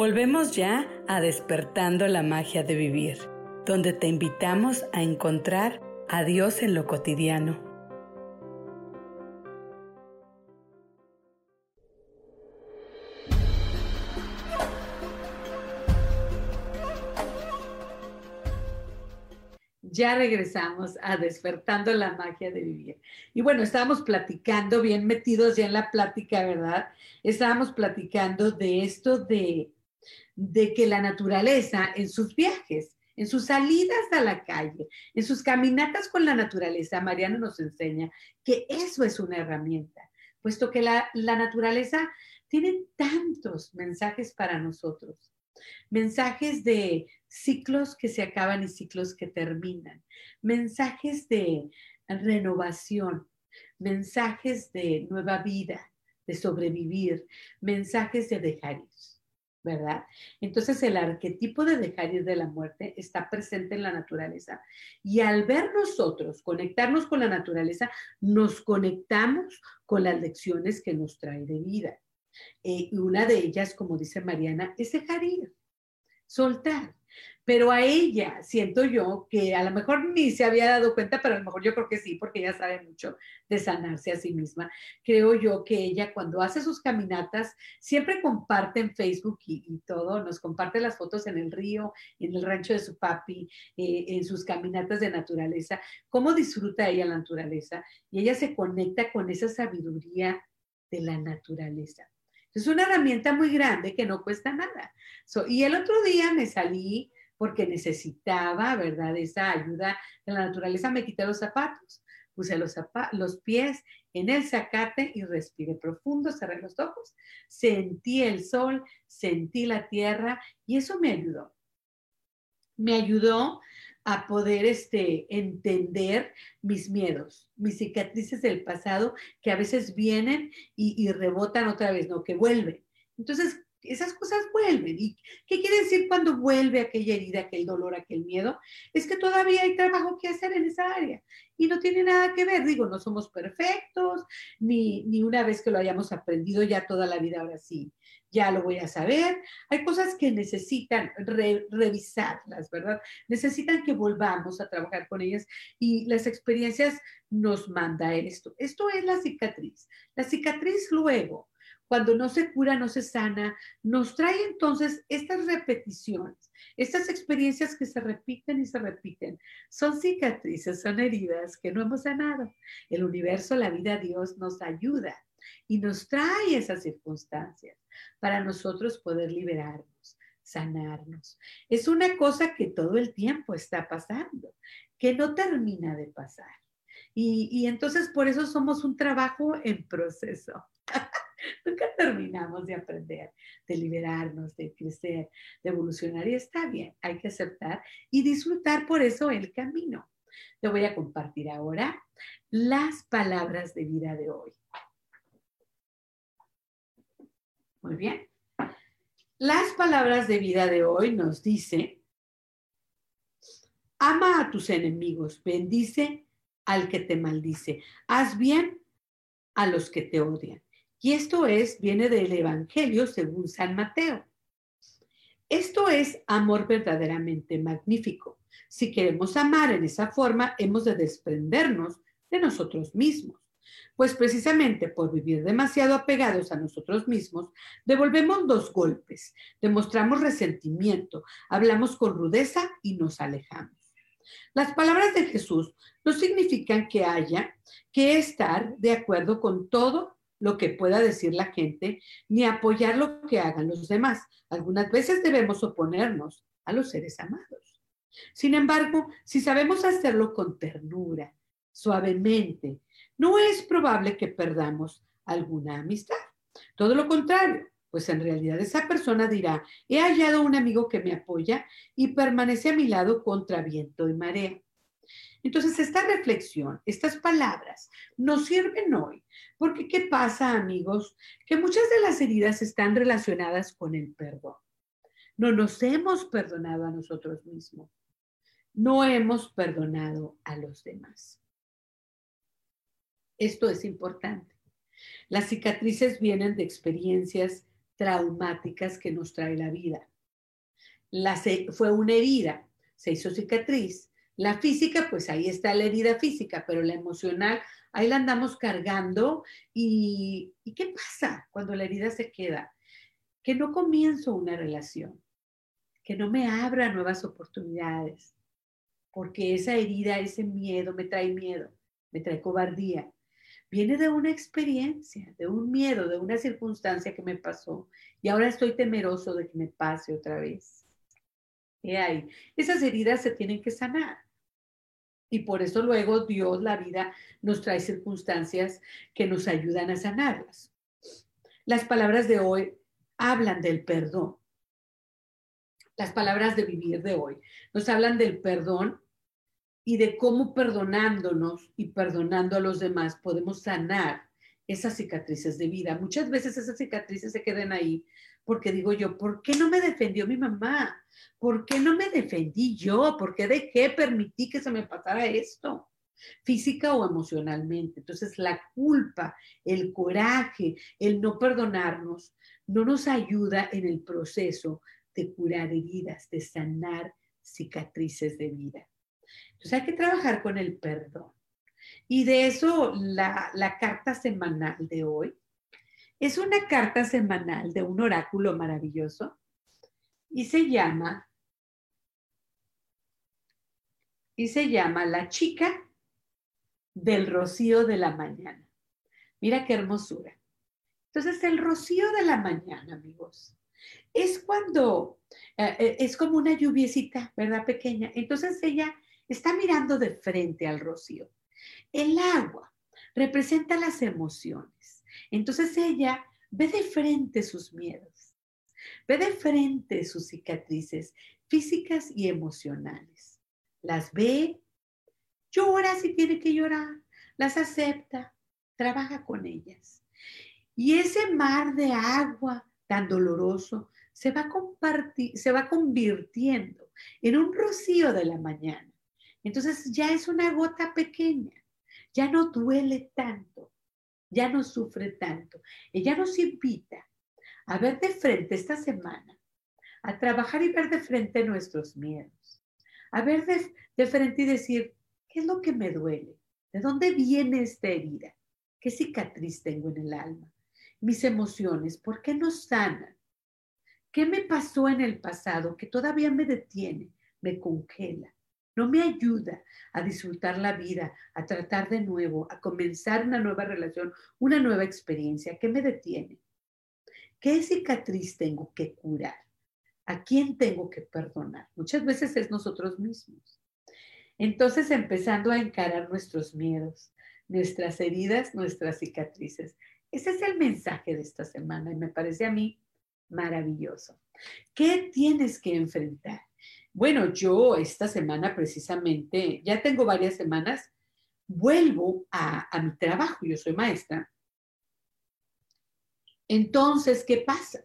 Volvemos ya a despertando la magia de vivir, donde te invitamos a encontrar a Dios en lo cotidiano. Ya regresamos a despertando la magia de vivir. Y bueno, estábamos platicando, bien metidos ya en la plática, ¿verdad? Estábamos platicando de esto de de que la naturaleza en sus viajes, en sus salidas a la calle, en sus caminatas con la naturaleza, Mariana nos enseña que eso es una herramienta, puesto que la, la naturaleza tiene tantos mensajes para nosotros mensajes de ciclos que se acaban y ciclos que terminan, mensajes de renovación, mensajes de nueva vida, de sobrevivir, mensajes de dejar ir, ¿verdad? Entonces el arquetipo de dejar ir de la muerte está presente en la naturaleza y al ver nosotros conectarnos con la naturaleza, nos conectamos con las lecciones que nos trae de vida. Eh, y una de ellas, como dice Mariana, es dejar ir, soltar. Pero a ella siento yo que a lo mejor ni se había dado cuenta, pero a lo mejor yo creo que sí, porque ella sabe mucho de sanarse a sí misma. Creo yo que ella cuando hace sus caminatas siempre comparte en Facebook y, todo, nos comparte las fotos en el río, en el rancho de su papi, eh, en sus caminatas de naturaleza, cómo disfruta ella la naturaleza y ella se conecta con esa sabiduría de la naturaleza. Es una herramienta muy grande que no cuesta nada. y el otro día me salí porque necesitaba, ¿verdad? Esa ayuda de la naturaleza. Me quité los zapatos, puse los, los pies en el zacate y respiré profundo, cerré los ojos, sentí el sol, sentí la tierra y eso me ayudó. Me ayudó a poder este, entender mis miedos, mis cicatrices del pasado que a veces vienen y, y rebotan otra vez, no, que vuelven. Entonces, esas cosas vuelven. ¿Y qué quiere decir cuando vuelve aquella herida, aquel dolor, aquel miedo? Es que todavía hay trabajo que hacer en esa área y no tiene nada que ver. Digo, no somos perfectos, ni, ni una vez que lo hayamos aprendido ya toda la vida, ahora sí, ya lo voy a saber. Hay cosas que necesitan revisarlas, ¿verdad? Necesitan que volvamos a trabajar con ellas y las experiencias nos manda esto. Esto es la cicatriz. La cicatriz luego cuando no se cura, no se sana, nos trae entonces estas repeticiones, estas experiencias que se repiten y se repiten. Son cicatrices, son heridas que no hemos sanado. El universo, la vida, Dios nos ayuda y nos trae esas circunstancias para nosotros poder liberarnos, sanarnos. Es una cosa que todo el tiempo está pasando, que no termina de pasar. Y, entonces por eso somos un trabajo en proceso. Nunca terminamos de aprender, de liberarnos, de crecer, de evolucionar y está bien, hay que aceptar y disfrutar por eso el camino. Te voy a compartir ahora las palabras de vida de hoy. Muy bien. Las palabras de vida de hoy nos dice, ama a tus enemigos, bendice al que te maldice, haz bien a los que te odian. Y esto es, viene del Evangelio según San Mateo. Esto es amor verdaderamente magnífico. Si queremos amar en esa forma, hemos de desprendernos de nosotros mismos. Pues precisamente por vivir demasiado apegados a nosotros mismos, devolvemos dos golpes, demostramos resentimiento, hablamos con rudeza y nos alejamos. Las palabras de Jesús no significan que haya que estar de acuerdo con todo lo que pueda decir la gente, ni apoyar lo que hagan los demás. Algunas veces debemos oponernos a los seres amados. Sin embargo, si sabemos hacerlo con ternura, suavemente, no es probable que perdamos alguna amistad. Todo lo contrario, pues en realidad esa persona dirá, he hallado un amigo que me apoya y permanece a mi lado contra viento y marea. Entonces, esta reflexión, estas palabras nos sirven hoy, porque ¿qué pasa, amigos? Que muchas de las heridas están relacionadas con el perdón. No nos hemos perdonado a nosotros mismos. No hemos perdonado a los demás. Esto es importante. Las cicatrices vienen de experiencias traumáticas que nos trae la vida. fue una herida, se hizo cicatriz, la física, pues ahí está la herida física, pero la emocional, ahí la andamos cargando. ¿Y, ¿y qué pasa cuando la herida se queda? Que no comienzo una relación, que no me abra nuevas oportunidades, porque esa herida, ese miedo me trae miedo, me trae cobardía. Viene de una experiencia, de un miedo, de una circunstancia que me pasó y ahora estoy temeroso de que me pase otra vez. ¿Qué hay? Esas heridas se tienen que sanar. Y por eso luego Dios, la vida, nos trae circunstancias que nos ayudan a sanarlas. Las palabras de hoy hablan del perdón. Las palabras de vivir de hoy nos hablan del perdón y de cómo perdonándonos y perdonando a los demás podemos sanar esas cicatrices de vida. Muchas veces esas cicatrices se quedan ahí porque digo yo, ¿por qué no me defendió mi mamá? ¿Por qué no me defendí yo? ¿Por qué dejé, permití que se me pasara esto? física o emocionalmente. Entonces, la culpa, el coraje, el no perdonarnos, no nos ayuda en el proceso de curar heridas, de sanar cicatrices de vida. Entonces, hay que trabajar con el perdón. Y de eso la, la carta semanal de hoy es una carta semanal de un oráculo maravilloso y se llama y se llama La chica del rocío de la mañana. Mira qué hermosura. Entonces, el rocío de la mañana, amigos, es cuando, eh, eh, es como una lluviecita, ¿verdad? Pequeña. Entonces ella está mirando de frente al rocío. El agua representa las emociones. Entonces ella ve de frente sus miedos, ve de frente sus cicatrices físicas y emocionales. Las ve Llora si tiene que llorar, las acepta, trabaja con ellas. Y ese mar de agua tan doloroso se va, se va convirtiendo en un rocío de la mañana. Entonces ya es una gota pequeña, ya no duele tanto, ya no sufre tanto. Ella nos invita a ver de frente esta semana, a trabajar y ver de frente nuestros miedos, a ver de, de frente y decir, ¿Qué es lo que me duele? ¿De dónde viene esta herida? ¿Qué cicatriz tengo en el alma? Mis emociones, ¿por qué no sanan? ¿Qué me pasó en el pasado que todavía me detiene, me congela? No me ayuda a disfrutar la vida, a tratar de nuevo, a comenzar una nueva relación, una nueva experiencia. ¿Qué me detiene? ¿Qué cicatriz tengo que curar? ¿A quién tengo que perdonar? Muchas veces es nosotros mismos. Entonces, empezando a encarar nuestros miedos, nuestras heridas, nuestras cicatrices. Ese es el mensaje de esta semana y me parece a mí maravilloso. ¿Qué tienes que enfrentar? Bueno, yo esta semana precisamente, ya tengo varias semanas, vuelvo a, mi trabajo, yo soy maestra. Entonces, ¿qué pasa?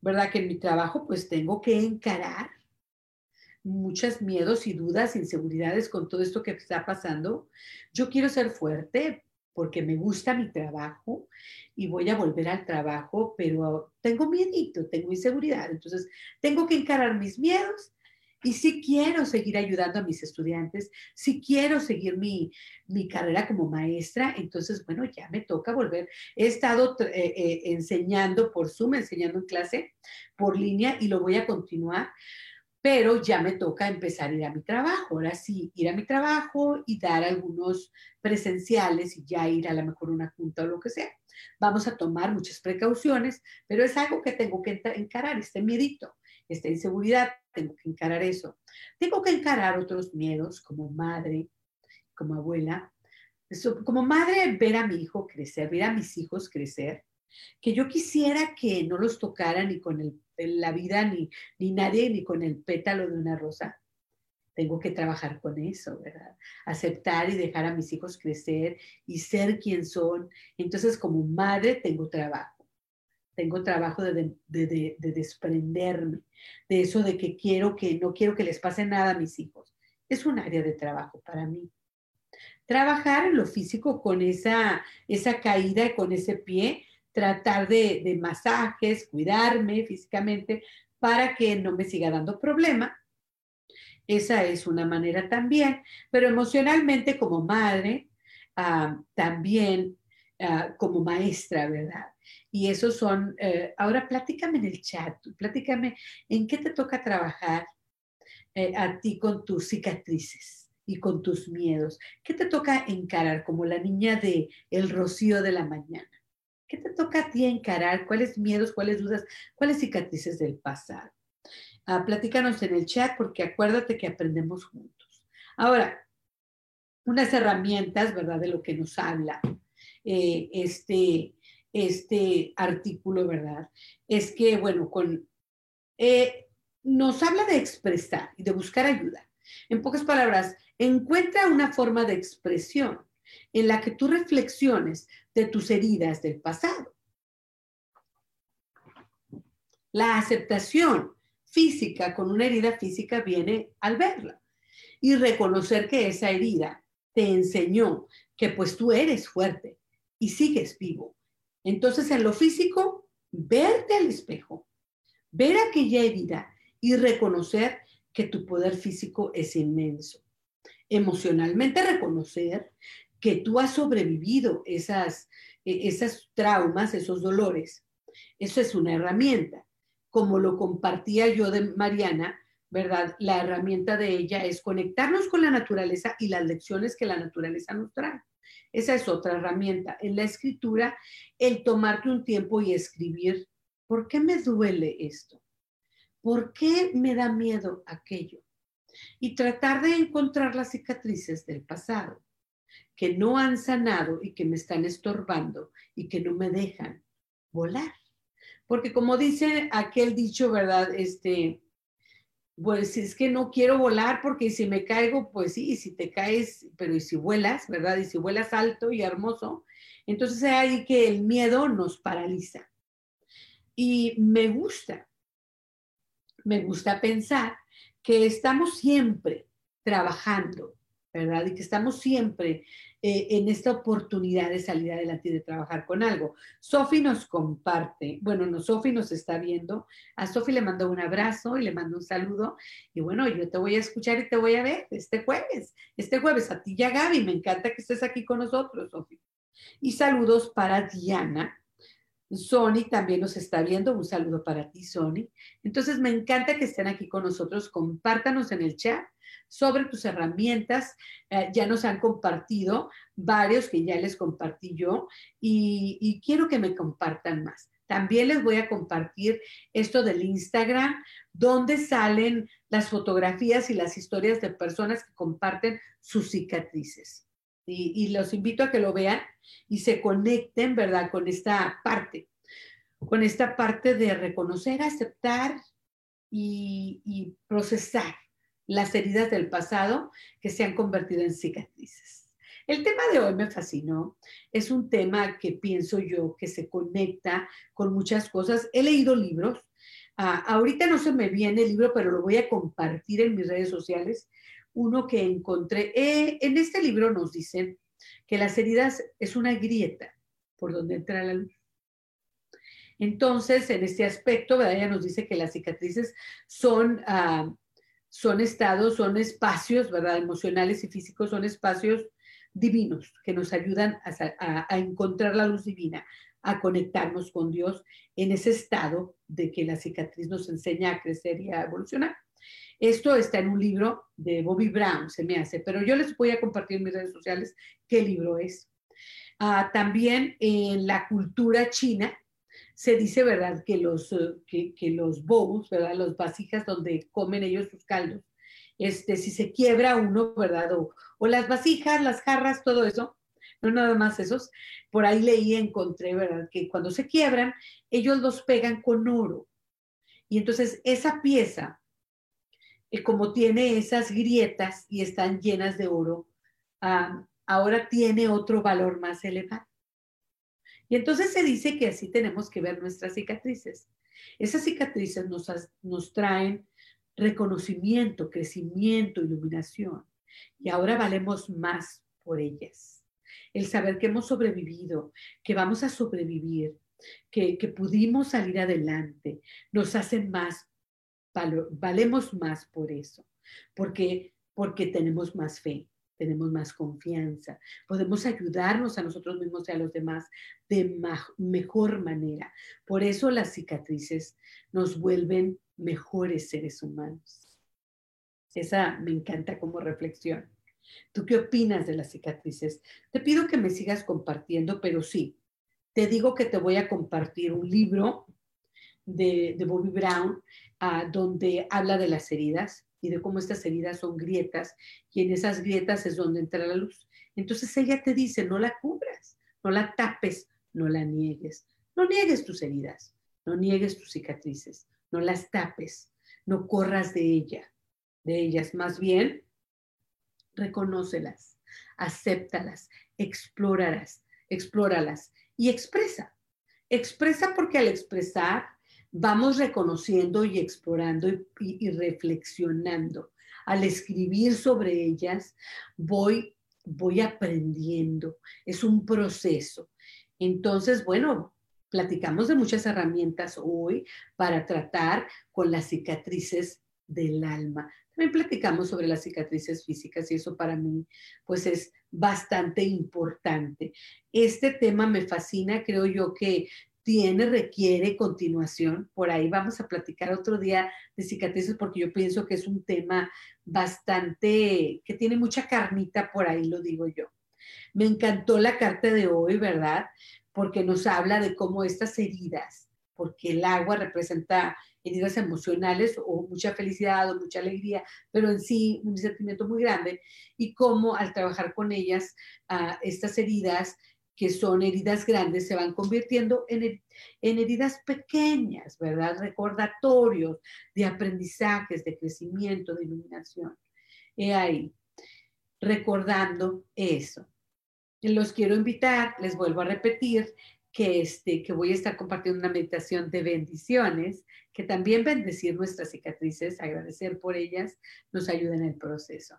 ¿Verdad que en mi trabajo pues tengo que encarar muchos miedos y dudas, inseguridades con todo esto que está pasando. Yo quiero ser fuerte porque me gusta mi trabajo y voy a volver al trabajo, pero tengo miedito, tengo inseguridad. Entonces, tengo que encarar mis miedos y si quiero seguir ayudando a mis estudiantes, si quiero seguir mi, carrera como maestra, entonces, bueno, ya me toca volver. He estado eh, eh, enseñando por Zoom, enseñando en clase por línea y lo voy a continuar pero ya me toca empezar a ir a mi trabajo. Ahora sí, ir a mi trabajo y dar algunos presenciales y ya ir a lo mejor una junta o lo que sea. Vamos a tomar muchas precauciones, pero es algo que tengo que encarar, este miedito, esta inseguridad, tengo que encarar eso. Tengo que encarar otros miedos como madre, como abuela. Como madre, ver a mi hijo crecer, ver a mis hijos crecer, que yo quisiera que no los tocara ni con la vida ni, ni nadie ni con el pétalo de una rosa. Tengo que trabajar con eso, ¿verdad? Aceptar y dejar a mis hijos crecer y ser quien son. Entonces, como madre, tengo trabajo. Tengo trabajo de, de, de, desprenderme de eso de que quiero que no quiero que les pase nada a mis hijos. Es un área de trabajo para mí trabajar en lo físico con esa, esa caída, con ese pie, tratar de, masajes, cuidarme físicamente para que no me siga dando problema. Esa es una manera también, pero emocionalmente como madre, ah, también ah, como maestra, ¿verdad? Y esos son, eh, ahora platícame en el chat, platícame en qué te toca trabajar, eh, a ti con tus cicatrices y con tus miedos? ¿Qué te toca encarar como la niña de el rocío de la mañana? ¿Qué te toca a ti encarar? ¿Cuáles miedos, cuáles dudas, cuáles cicatrices del pasado? Ah, platícanos en el chat porque acuérdate que aprendemos juntos. Ahora, unas herramientas, ¿verdad? De lo que nos habla eh, este, este artículo, ¿verdad? Es que, bueno, con, eh, nos habla de expresar y de buscar ayuda. En pocas palabras, encuentra una forma de expresión en la que tú reflexiones de tus heridas del pasado. La aceptación física con una herida física viene al verla y reconocer que esa herida te enseñó que pues tú eres fuerte y sigues vivo. Entonces en lo físico, verte al espejo, ver aquella herida y reconocer que tu poder físico es inmenso. Emocionalmente reconocer que tú has sobrevivido esas, e, esas traumas, esos dolores. Eso es una herramienta. Como lo compartía yo de Mariana, ¿verdad? La herramienta de ella es conectarnos con la naturaleza y las lecciones que la naturaleza nos trae. Esa es otra herramienta. En la escritura, el tomarte un tiempo y escribir, ¿por qué me duele esto? ¿Por qué me da miedo aquello? Y tratar de encontrar las cicatrices del pasado que no han sanado y que me están estorbando y que no me dejan volar. Porque como dice aquel dicho, ¿verdad? Este, pues es que no quiero volar porque si me caigo, pues sí, y si te caes, pero y si vuelas, ¿verdad? Y si vuelas alto y hermoso, entonces hay que el miedo nos paraliza. Y me gusta, me gusta pensar que estamos siempre trabajando ¿verdad? Y que estamos siempre eh, en esta oportunidad de salir adelante y de trabajar con algo. Sofi nos comparte, bueno, no, Sofi nos está viendo, a Sofi le mando un abrazo y le mando un saludo, y bueno, yo te voy a escuchar y te voy a ver este jueves, este jueves a ti y a Gaby, me encanta que estés aquí con nosotros, Sofi. Y saludos para Diana, Sony también nos está viendo. Un saludo para ti, Sony. Entonces, me encanta que estén aquí con nosotros. Compártanos en el chat sobre tus herramientas. Eh, ya nos han compartido varios que ya les compartí yo y, quiero que me compartan más. También les voy a compartir esto del Instagram, donde salen las fotografías y las historias de personas que comparten sus cicatrices. Y, y, los invito a que lo vean y se conecten, ¿verdad?, con esta parte, con esta parte de reconocer, aceptar y, y procesar las heridas del pasado que se han convertido en cicatrices. El tema de hoy me fascinó. Es un tema que pienso yo que se conecta con muchas cosas. He leído libros. Ah, ahorita no se me viene el libro, pero lo voy a compartir en mis redes sociales. Uno que encontré. Eh, en este libro nos dicen que las heridas es una grieta por donde entra la luz. Entonces, en este aspecto, ¿verdad? ella nos dice que las cicatrices son ah, son estados, son espacios, ¿verdad? Emocionales y físicos, son espacios divinos que nos ayudan a, encontrar la luz divina, a conectarnos con Dios en ese estado de que la cicatriz nos enseña a crecer y a evolucionar. Esto está en un libro de Bobby Brown, se me hace, pero yo les voy a compartir en mis redes sociales qué libro es. Ah, también en la cultura china se dice, ¿verdad?, que los, eh, que, los bowls, ¿verdad?, las vasijas donde comen ellos sus caldos, este, si se quiebra uno, ¿verdad?, o, o las vasijas, las jarras, todo eso, no nada más esos, por ahí leí, encontré, ¿verdad?, que cuando se quiebran, ellos los pegan con oro. Y entonces esa pieza, eh, como tiene esas grietas y están llenas de oro, ah, ahora tiene otro valor más elevado. Y entonces se dice que así tenemos que ver nuestras cicatrices. Esas cicatrices nos, nos traen reconocimiento, crecimiento, iluminación. Y ahora valemos más por ellas. El saber que hemos sobrevivido, que vamos a sobrevivir, que, que pudimos salir adelante, nos hace más, valemos más por eso, porque, porque tenemos más fe, tenemos más confianza, podemos ayudarnos a nosotros mismos y a los demás de mejor manera. Por eso las cicatrices nos vuelven mejores seres humanos. Esa me encanta como reflexión. ¿Tú qué opinas de las cicatrices? Te pido que me sigas compartiendo, pero sí, te digo que te voy a compartir un libro de, de Bobby Brown uh, donde habla de las heridas y de cómo estas heridas son grietas y en esas grietas es donde entra la luz. Entonces ella te dice, no la cubras, no la tapes, no la niegues, no niegues tus heridas, no niegues tus cicatrices, no las tapes, no corras de ella, de ellas, más bien reconócelas, acéptalas, explóralas, explóralas y expresa. Expresa porque al expresar vamos reconociendo y explorando y, reflexionando. Al escribir sobre ellas voy, voy aprendiendo. Es un proceso. Entonces, bueno, platicamos de muchas herramientas hoy para tratar con las cicatrices del alma. También platicamos sobre las cicatrices físicas y eso para mí pues es bastante importante. Este tema me fascina, creo yo que tiene, requiere continuación. Por ahí vamos a platicar otro día de cicatrices porque yo pienso que es un tema bastante, que tiene mucha carnita por ahí, lo digo yo. Me encantó la carta de hoy, ¿verdad? Porque nos habla de cómo estas heridas, porque el agua representa heridas emocionales o mucha felicidad o mucha alegría, pero en sí un sentimiento muy grande y cómo al trabajar con ellas, uh, estas heridas que son heridas grandes se van convirtiendo en, en heridas pequeñas, ¿verdad? Recordatorios de aprendizajes, de crecimiento, de iluminación. He ahí, recordando eso. Los quiero invitar, les vuelvo a repetir, que, este, que voy a estar compartiendo una meditación de bendiciones, que también bendecir nuestras cicatrices, agradecer por ellas, nos ayuda en el proceso.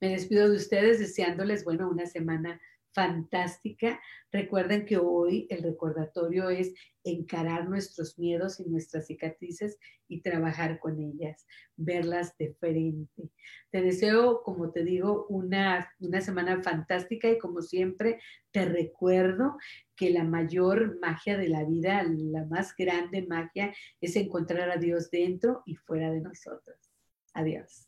Me despido de ustedes deseándoles, bueno, una semana fantástica. Recuerden que hoy el recordatorio es encarar nuestros miedos y nuestras cicatrices y trabajar con ellas, verlas de frente. Te deseo, como te digo, una, una semana fantástica y como siempre te recuerdo que la mayor magia de la vida, la más grande magia, es encontrar a Dios dentro y fuera de nosotros. Adiós.